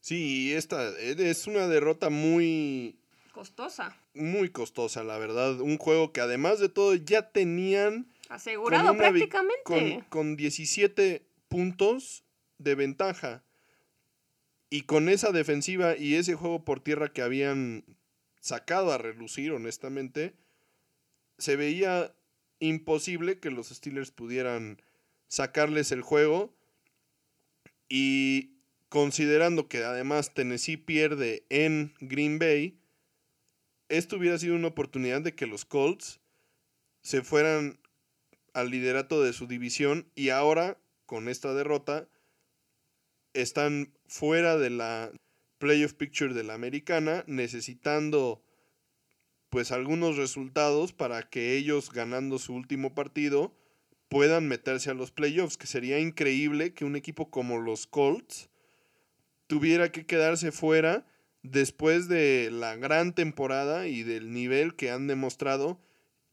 Sí, esta es una derrota muy... Costosa. Muy costosa, la verdad. Un juego que además de todo ya tenían... Asegurado prácticamente. Con, con 17 puntos de ventaja. Y con esa defensiva y ese juego por tierra que habían sacado a relucir, honestamente, se veía imposible que los Steelers pudieran sacarles el juego. Y considerando que además Tennessee pierde en Green Bay, esto hubiera sido una oportunidad de que los Colts se fueran al liderato de su división y ahora, con esta derrota, están fuera de la playoff picture de la americana, necesitando pues algunos resultados para que ellos ganando su último partido puedan meterse a los playoffs, que sería increíble que un equipo como los Colts tuviera que quedarse fuera después de la gran temporada y del nivel que han demostrado.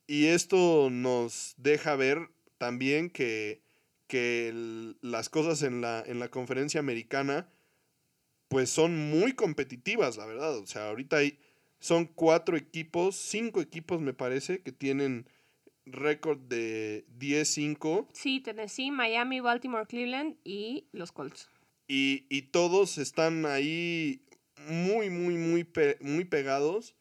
Y esto nos deja ver también que, que las cosas en la, en la conferencia americana pues son muy competitivas, la verdad. O sea, ahorita hay, son cuatro equipos, cinco equipos me parece, que tienen récord de 10-5. Sí, Tennessee, Miami, Baltimore, Cleveland y los Colts. Y, y todos están ahí muy, muy, muy, muy pegados.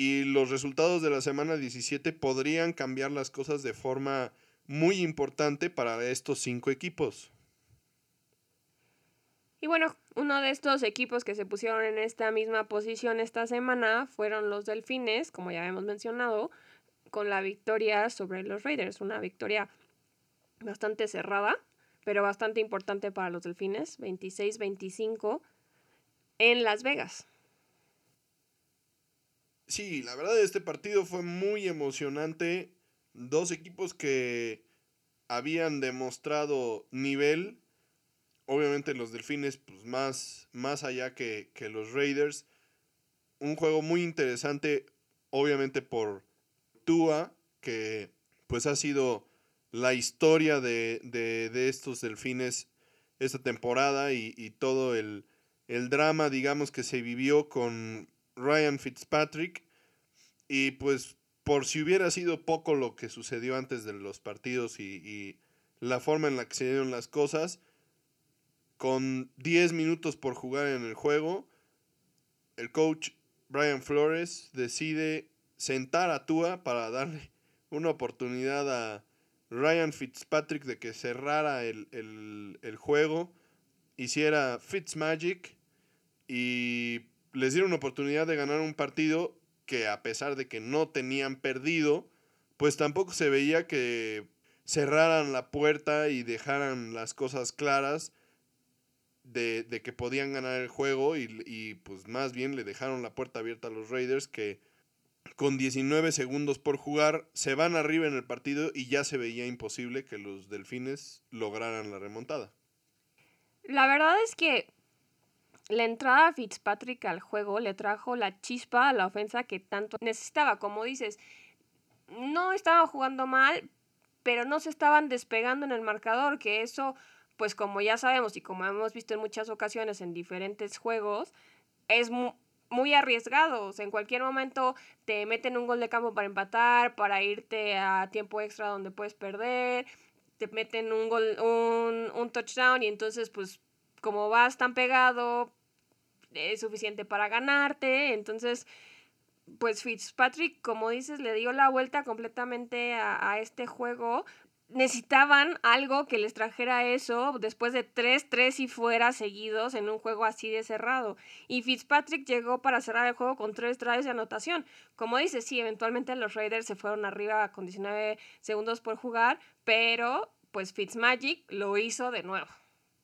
Y los resultados de la semana 17 podrían cambiar las cosas de forma muy importante para estos cinco equipos. Y bueno, uno de estos equipos que se pusieron en esta misma posición esta semana fueron los Delfines, como ya hemos mencionado, con la victoria sobre los Raiders, una victoria bastante cerrada, pero bastante importante para los Delfines, 26-25 en Las Vegas. Sí, la verdad este partido fue muy emocionante. Dos equipos que habían demostrado nivel obviamente los delfines, pues más, más allá que, los Raiders. Un juego muy interesante, obviamente por Tua, que pues ha sido la historia de, estos delfines esta temporada y, todo el, drama, digamos, que se vivió con Ryan Fitzpatrick. Y pues por si hubiera sido poco lo que sucedió antes de los partidos y, la forma en la que se dieron las cosas, con 10 minutos por jugar en el juego, el coach Brian Flores decide sentar a Tua para darle una oportunidad a Ryan Fitzpatrick de que cerrara el, el juego, hiciera Fitzmagic y les diera una oportunidad de ganar un partido que a pesar de que no tenían perdido, pues tampoco se veía que cerraran la puerta y dejaran las cosas claras de, que podían ganar el juego y, pues más bien le dejaron la puerta abierta a los Raiders que con 19 segundos por jugar se van arriba en el partido y ya se veía imposible que los Delfines lograran la remontada. La verdad es que la entrada de Fitzpatrick al juego le trajo la chispa a la ofensa que tanto necesitaba. Como dices, no estaba jugando mal, pero no se estaban despegando en el marcador, que eso pues como ya sabemos y como hemos visto en muchas ocasiones en diferentes juegos, es muy arriesgado. en cualquier momento te meten un gol de campo para empatar, para irte a tiempo extra donde puedes perder, te meten un gol, un, un touchdown y entonces pues como vas tan pegado, es suficiente para ganarte. Entonces, pues Fitzpatrick, como dices, le dio la vuelta completamente a, a este juego necesitaban algo que les trajera eso después de tres, tres y fuera seguidos en un juego así de cerrado. Y Fitzpatrick llegó para cerrar el juego con tres drives de anotación. Como dices, sí, eventualmente los Raiders se fueron arriba con 19 segundos por jugar, pero pues Fitzmagic lo hizo de nuevo.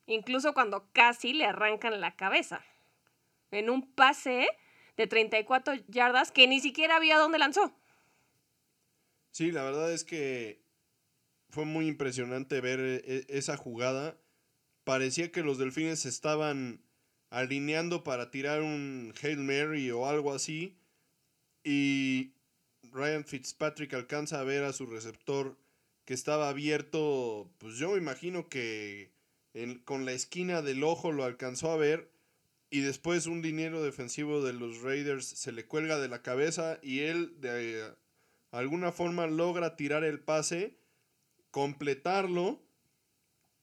Incluso cuando casi le arrancan la cabeza. En un pase de 34 yardas que ni siquiera había dónde lanzó. Sí, la verdad es que fue muy impresionante ver e, esa jugada. Parecía que los delfines estaban alineando para tirar un Hail Mary o algo así. Y Ryan Fitzpatrick alcanza a ver a su receptor que estaba abierto. Pues yo me imagino que con la esquina del ojo lo alcanzó a ver. Y después un dinero defensivo de los Raiders se le cuelga de la cabeza y él de alguna forma logra tirar el pase, completarlo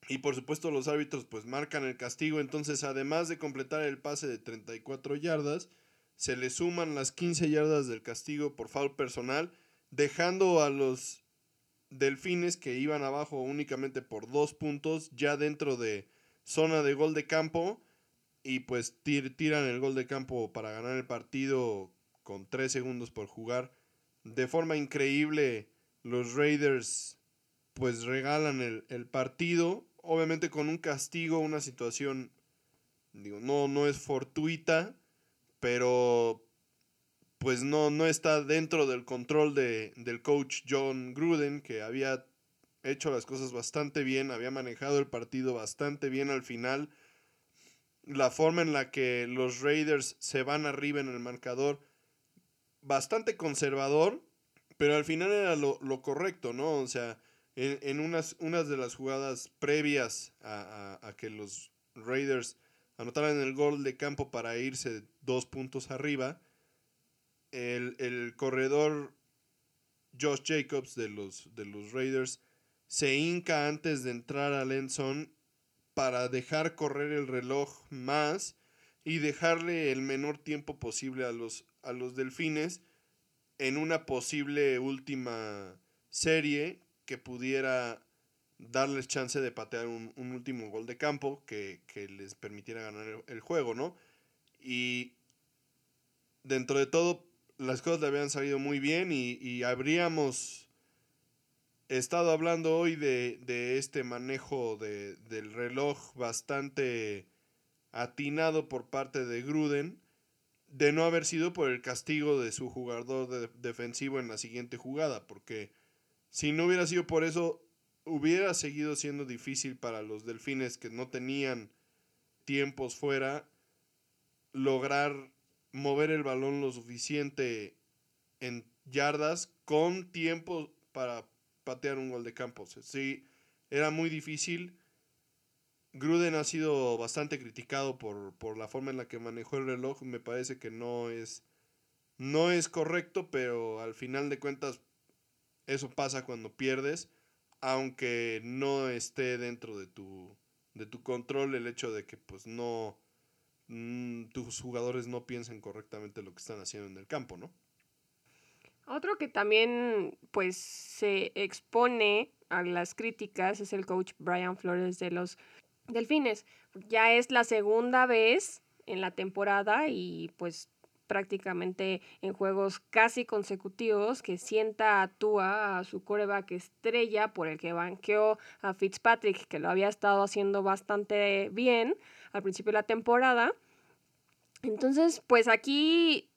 y por supuesto los árbitros pues marcan el castigo. Entonces además de completar el pase de 34 yardas, se le suman las 15 yardas del castigo por foul personal, dejando a los delfines que iban abajo únicamente por dos puntos ya dentro de zona de gol de campo y pues tiran el gol de campo para ganar el partido con 3 segundos por jugar de forma increíble los Raiders pues regalan el, partido, obviamente con un castigo, una situación, digo, no, no es fortuita, pero pues no, no está dentro del control de, del coach John Gruden, que había hecho las cosas bastante bien, había manejado el partido bastante bien al final. La forma en la que los Raiders se van arriba en el marcador bastante conservador, pero al final era lo, correcto, ¿no? O sea, en, unas, unas de las jugadas previas a, que los Raiders anotaran el gol de campo para irse dos puntos arriba, el, corredor Josh Jacobs de los, de los Raiders se hinca antes de entrar al end para dejar correr el reloj más y dejarle el menor tiempo posible a los, a los delfines en una posible última serie que pudiera darles chance de patear un, último gol de campo que, les permitiera ganar el, juego, ¿no? Y dentro de todo, las cosas le habían salido muy bien y, habríamos estado hablando hoy de, de este manejo de, del reloj bastante atinado por parte de Gruden de no haber sido por el castigo de su jugador defensivo en la siguiente jugada, porque si no hubiera sido por eso, hubiera seguido siendo difícil para los delfines que no tenían tiempos fuera lograr mover el balón lo suficiente en yardas con tiempo para patear un gol de campo. Sí, era muy difícil Gruden ha sido bastante criticado por, la forma en la que manejó el reloj. Me parece que no es, no es correcto, pero al final de cuentas eso pasa cuando pierdes, aunque no esté dentro de tu, de tu control el hecho de que pues no mm, tus jugadores no piensen correctamente lo que están haciendo en el campo, ¿no? Otro que también pues se expone a las críticas es el coach Brian Flores de los Delfines. Ya es la segunda vez en la temporada y pues prácticamente en juegos casi consecutivos que sienta a Tua, a su coreback estrella, por el que banqueó a Fitzpatrick, que lo había estado haciendo bastante bien al principio de la temporada. Entonces, pues aquí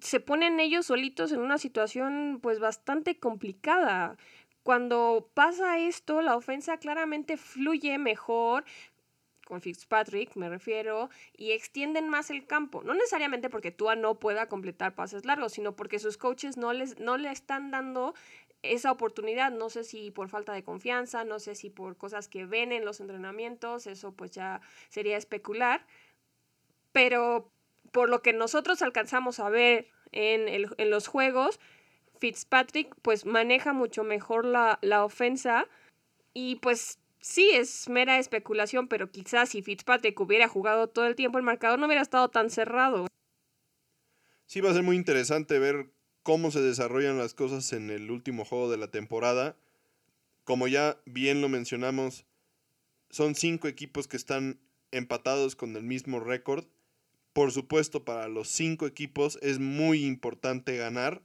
se ponen ellos solitos en una situación pues bastante complicada. Cuando pasa esto, la ofensa claramente fluye mejor, con Fitzpatrick, me refiero, y extienden más el campo. No necesariamente porque Tua no pueda completar pases largos, sino porque sus coaches no, les, no le están dando esa oportunidad. No sé si por falta de confianza, no sé si por cosas que ven en los entrenamientos, eso pues ya sería especular. Pero por lo que nosotros alcanzamos a ver en, en los juegos, Fitzpatrick pues maneja mucho mejor la, la ofensa y pues sí es mera especulación, pero quizás si Fitzpatrick hubiera jugado todo el tiempo el marcador no hubiera estado tan cerrado. Sí va a ser muy interesante ver cómo se desarrollan las cosas en el último juego de la temporada. Como ya bien lo mencionamos, son cinco equipos que están empatados con el mismo récord. Por supuesto, para los cinco equipos es muy importante ganar,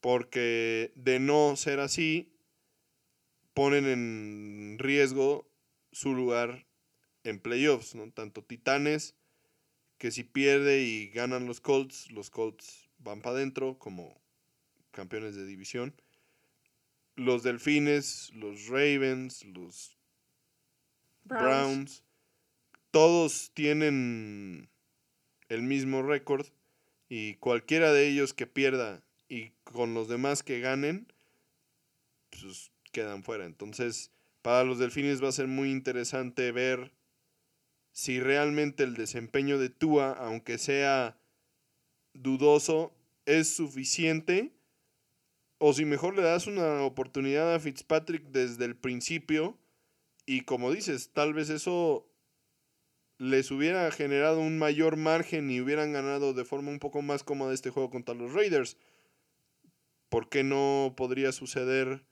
porque de no ser así, ponen en riesgo su lugar en playoffs, ¿no? Tanto Titanes que si pierde y ganan los Colts, los Colts van para adentro como campeones de división. Los Delfines, los Ravens, los Browns, todos tienen el mismo récord y cualquiera de ellos que pierda y con los demás que ganen, pues quedan fuera. Entonces, para los Delfines va a ser muy interesante ver si realmente el desempeño de Tua, aunque sea dudoso, es suficiente o si mejor le das una oportunidad a Fitzpatrick desde el principio y como dices, tal vez eso les hubiera generado un mayor margen y hubieran ganado de forma un poco más cómoda este juego contra los Raiders. ¿Por qué no podría suceder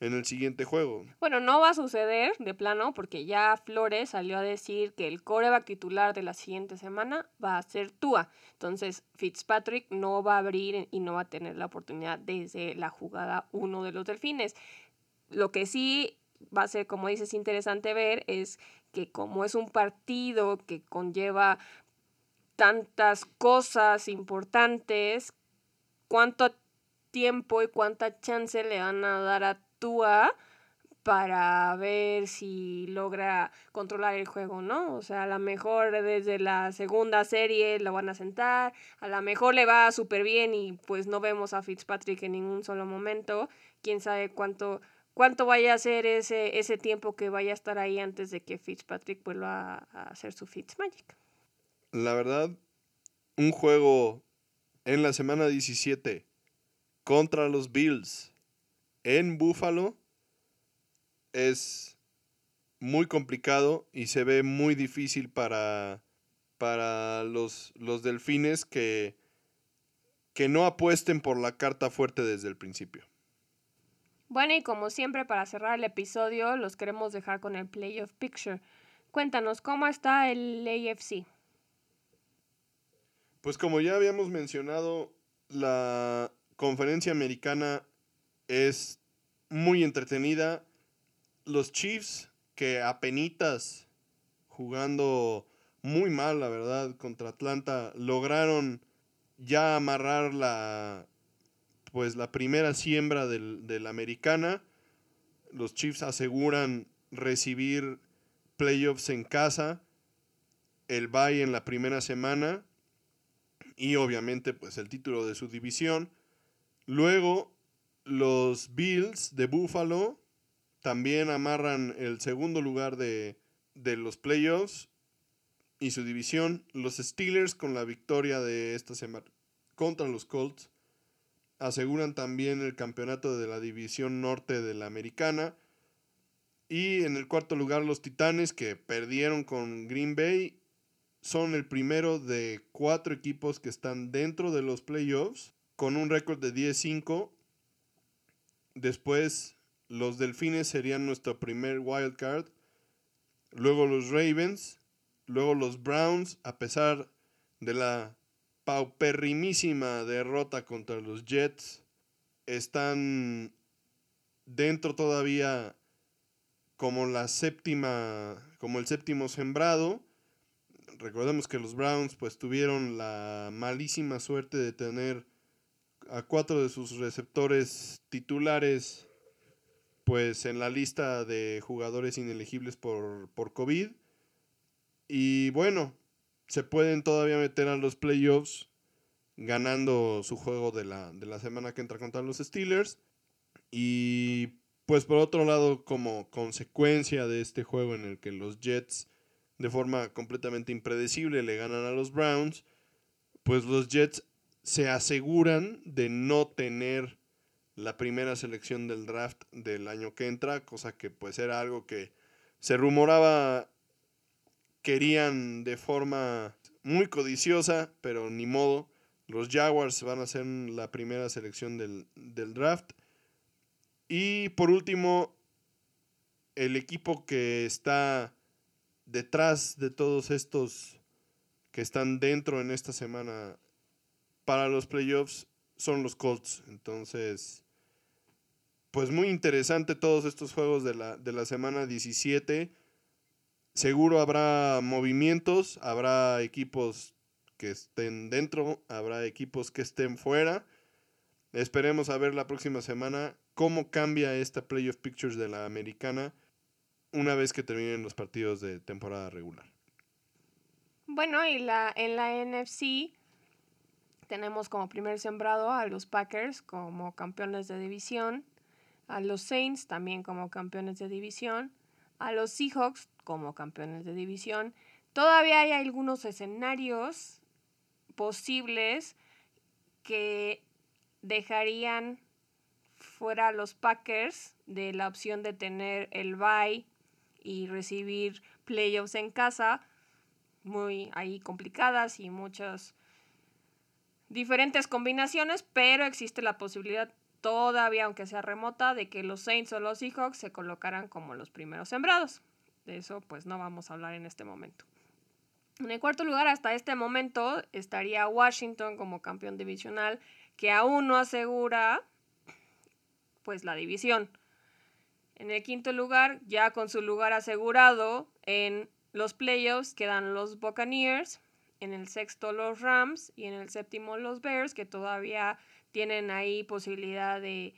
en el siguiente juego. Bueno, no va a suceder de plano porque ya Flores salió a decir que el coreback titular de la siguiente semana va a ser Tua. Entonces Fitzpatrick no va a abrir y no va a tener la oportunidad desde la jugada 1 de los Delfines. Lo que sí va a ser, como dices, interesante ver es que como es un partido que conlleva tantas cosas importantes, cuánto tiempo y cuánta chance le van a dar a para ver si logra controlar el juego, ¿no? O sea, a lo mejor desde la segunda serie lo van a sentar, a lo mejor le va súper bien y pues no vemos a Fitzpatrick en ningún solo momento. Quién sabe cuánto, cuánto vaya a ser ese, ese tiempo que vaya a estar ahí antes de que Fitzpatrick vuelva a, hacer su Fitzmagic. La verdad, un juego en la semana 17 contra los Bills en Buffalo es muy complicado y se ve muy difícil para, para los, los delfines que, que no apuesten por la carta fuerte desde el principio. Bueno, y como siempre, para cerrar el episodio, los queremos dejar con el Playoff Picture. Cuéntanos, ¿cómo está el AFC? Pues como ya habíamos mencionado, la conferencia americana es muy entretenida. Los Chiefs, que apenitas jugando muy mal, la verdad, contra Atlanta, lograron ya amarrar la pues la primera siembra de la americana. Los Chiefs aseguran recibir playoffs en casa, el bye en la primera semana y obviamente pues el título de su división. Luego los Bills de Buffalo también amarran el segundo lugar de, los playoffs y su división. Los Steelers con la victoria de esta semana contra los Colts aseguran también el campeonato de la división norte de la americana. Y en el cuarto lugar los Titanes que perdieron con Green Bay son el primero de cuatro equipos que están dentro de los playoffs con un récord de 10-5 Después los Delfines serían nuestro primer wild card. Luego los Ravens. Luego los Browns, a pesar de la pauperrimísima derrota contra los Jets, están dentro todavía como la séptima, como el séptimo sembrado. Recordemos que los Browns pues tuvieron la malísima suerte de tener a cuatro de sus receptores titulares pues en la lista de jugadores inelegibles por, por COVID. Y bueno, se pueden todavía meter a los playoffs ganando su juego de la, de la semana que entra contra los Steelers. Y pues por otro lado, como consecuencia de este juego en el que los Jets de forma completamente impredecible le ganan a los Browns, pues los Jets se aseguran de no tener la primera selección del draft del año que entra, cosa que pues era algo que se rumoraba querían de forma muy codiciosa, pero ni modo. Los Jaguars van a ser la primera selección del, del draft. Y por último, el equipo que está detrás de todos estos que están dentro en esta semana para los playoffs son los Colts. Entonces, pues muy interesante todos estos juegos de la, de la semana 17. Seguro habrá movimientos, habrá equipos que estén dentro, habrá equipos que estén fuera. Esperemos a ver la próxima semana cómo cambia esta Playoff Pictures de la americana una vez que terminen los partidos de temporada regular. Bueno, y la, en la NFC tenemos como primer sembrado a los Packers como campeones de división, a los Saints también como campeones de división, a los Seahawks como campeones de división. Todavía hay algunos escenarios posibles que dejarían fuera a los Packers de la opción de tener el bye y recibir playoffs en casa, muy ahí complicadas y muchas diferentes combinaciones, pero existe la posibilidad todavía, aunque sea remota, de que los Saints o los Seahawks se colocaran como los primeros sembrados. De eso pues no vamos a hablar en este momento. En el cuarto lugar, hasta este momento, estaría Washington como campeón divisional, que aún no asegura pues la división. En el quinto lugar, ya con su lugar asegurado en los playoffs, quedan los Buccaneers, en el sexto los Rams y en el séptimo los Bears, que todavía tienen ahí posibilidad de,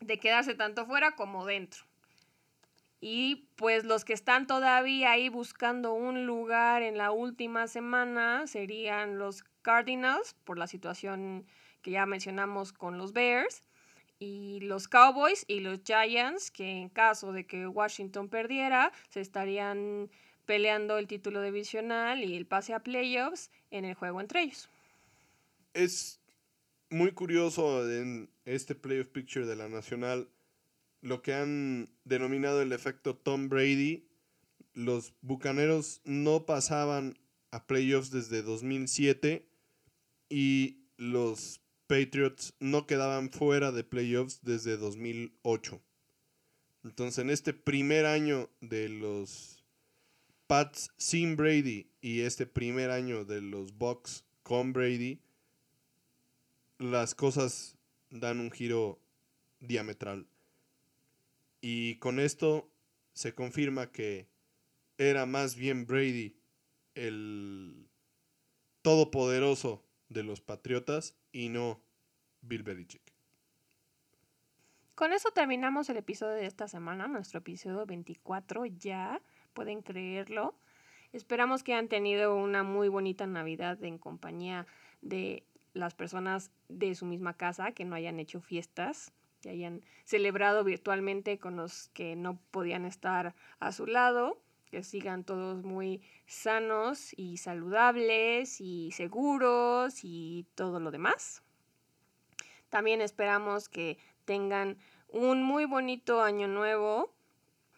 de quedarse tanto fuera como dentro. Y pues los que están todavía ahí buscando un lugar en la última semana serían los Cardinals, por la situación que ya mencionamos con los Bears, y los Cowboys y los Giants, que en caso de que Washington perdiera, se estarían peleando el título divisional y el pase a playoffs en el juego entre ellos. Es muy curioso en este playoff picture de la Nacional lo que han denominado el efecto Tom Brady. Los Bucaneros no pasaban a playoffs desde 2007 y los Patriots no quedaban fuera de playoffs desde 2008. Entonces, en este primer año de los Pats sin Brady y este primer año de los Bucks con Brady, las cosas dan un giro diametral. Y con esto se confirma que era más bien Brady el todopoderoso de los Patriotas y no Bill Belichick. Con eso terminamos el episodio de esta semana, nuestro episodio 24 ya, pueden creerlo. Esperamos que hayan tenido una muy bonita Navidad en compañía de las personas de su misma casa, que no hayan hecho fiestas que hayan celebrado virtualmente con los que no podían estar a su lado, que sigan todos muy sanos y saludables y seguros y todo lo demás. También esperamos que tengan un muy bonito año nuevo,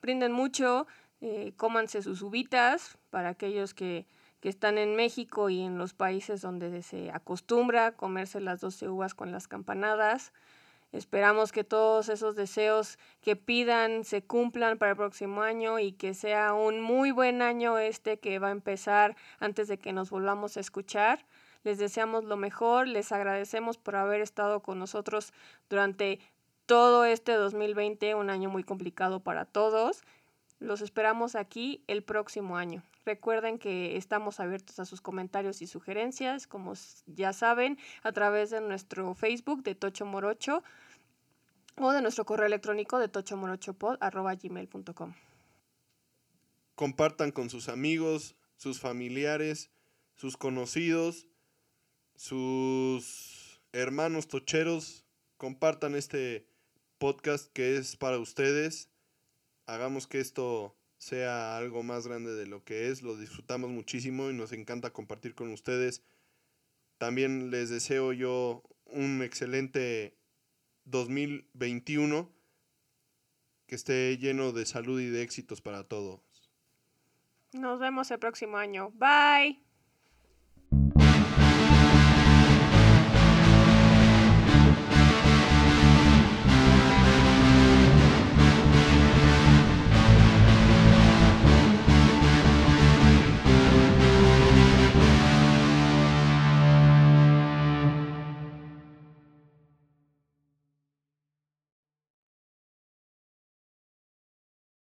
brinden mucho, eh, cómanse sus uvitas para aquellos que, que están en México y en los países donde se acostumbra comerse las 12 uvas con las campanadas. Esperamos que todos esos deseos que pidan se cumplan para el próximo año y que sea un muy buen año este que va a empezar antes de que nos volvamos a escuchar. Les deseamos lo mejor, les agradecemos por haber estado con nosotros durante todo este 2020, un año muy complicado para todos. Los esperamos aquí el próximo año. Recuerden que estamos abiertos a sus comentarios y sugerencias, como ya saben, a través de nuestro Facebook de Tocho Morocho o de nuestro correo electrónico de tochomorochopod.gmail.com. Compartan con sus amigos, sus familiares, sus conocidos, sus hermanos tocheros. Compartan este podcast que es para ustedes. Hagamos que esto sea algo más grande de lo que es. Lo disfrutamos muchísimo y nos encanta compartir con ustedes. También les deseo yo un excelente 2021 que esté lleno de salud y de éxitos para todos. Nos vemos el próximo año. Bye.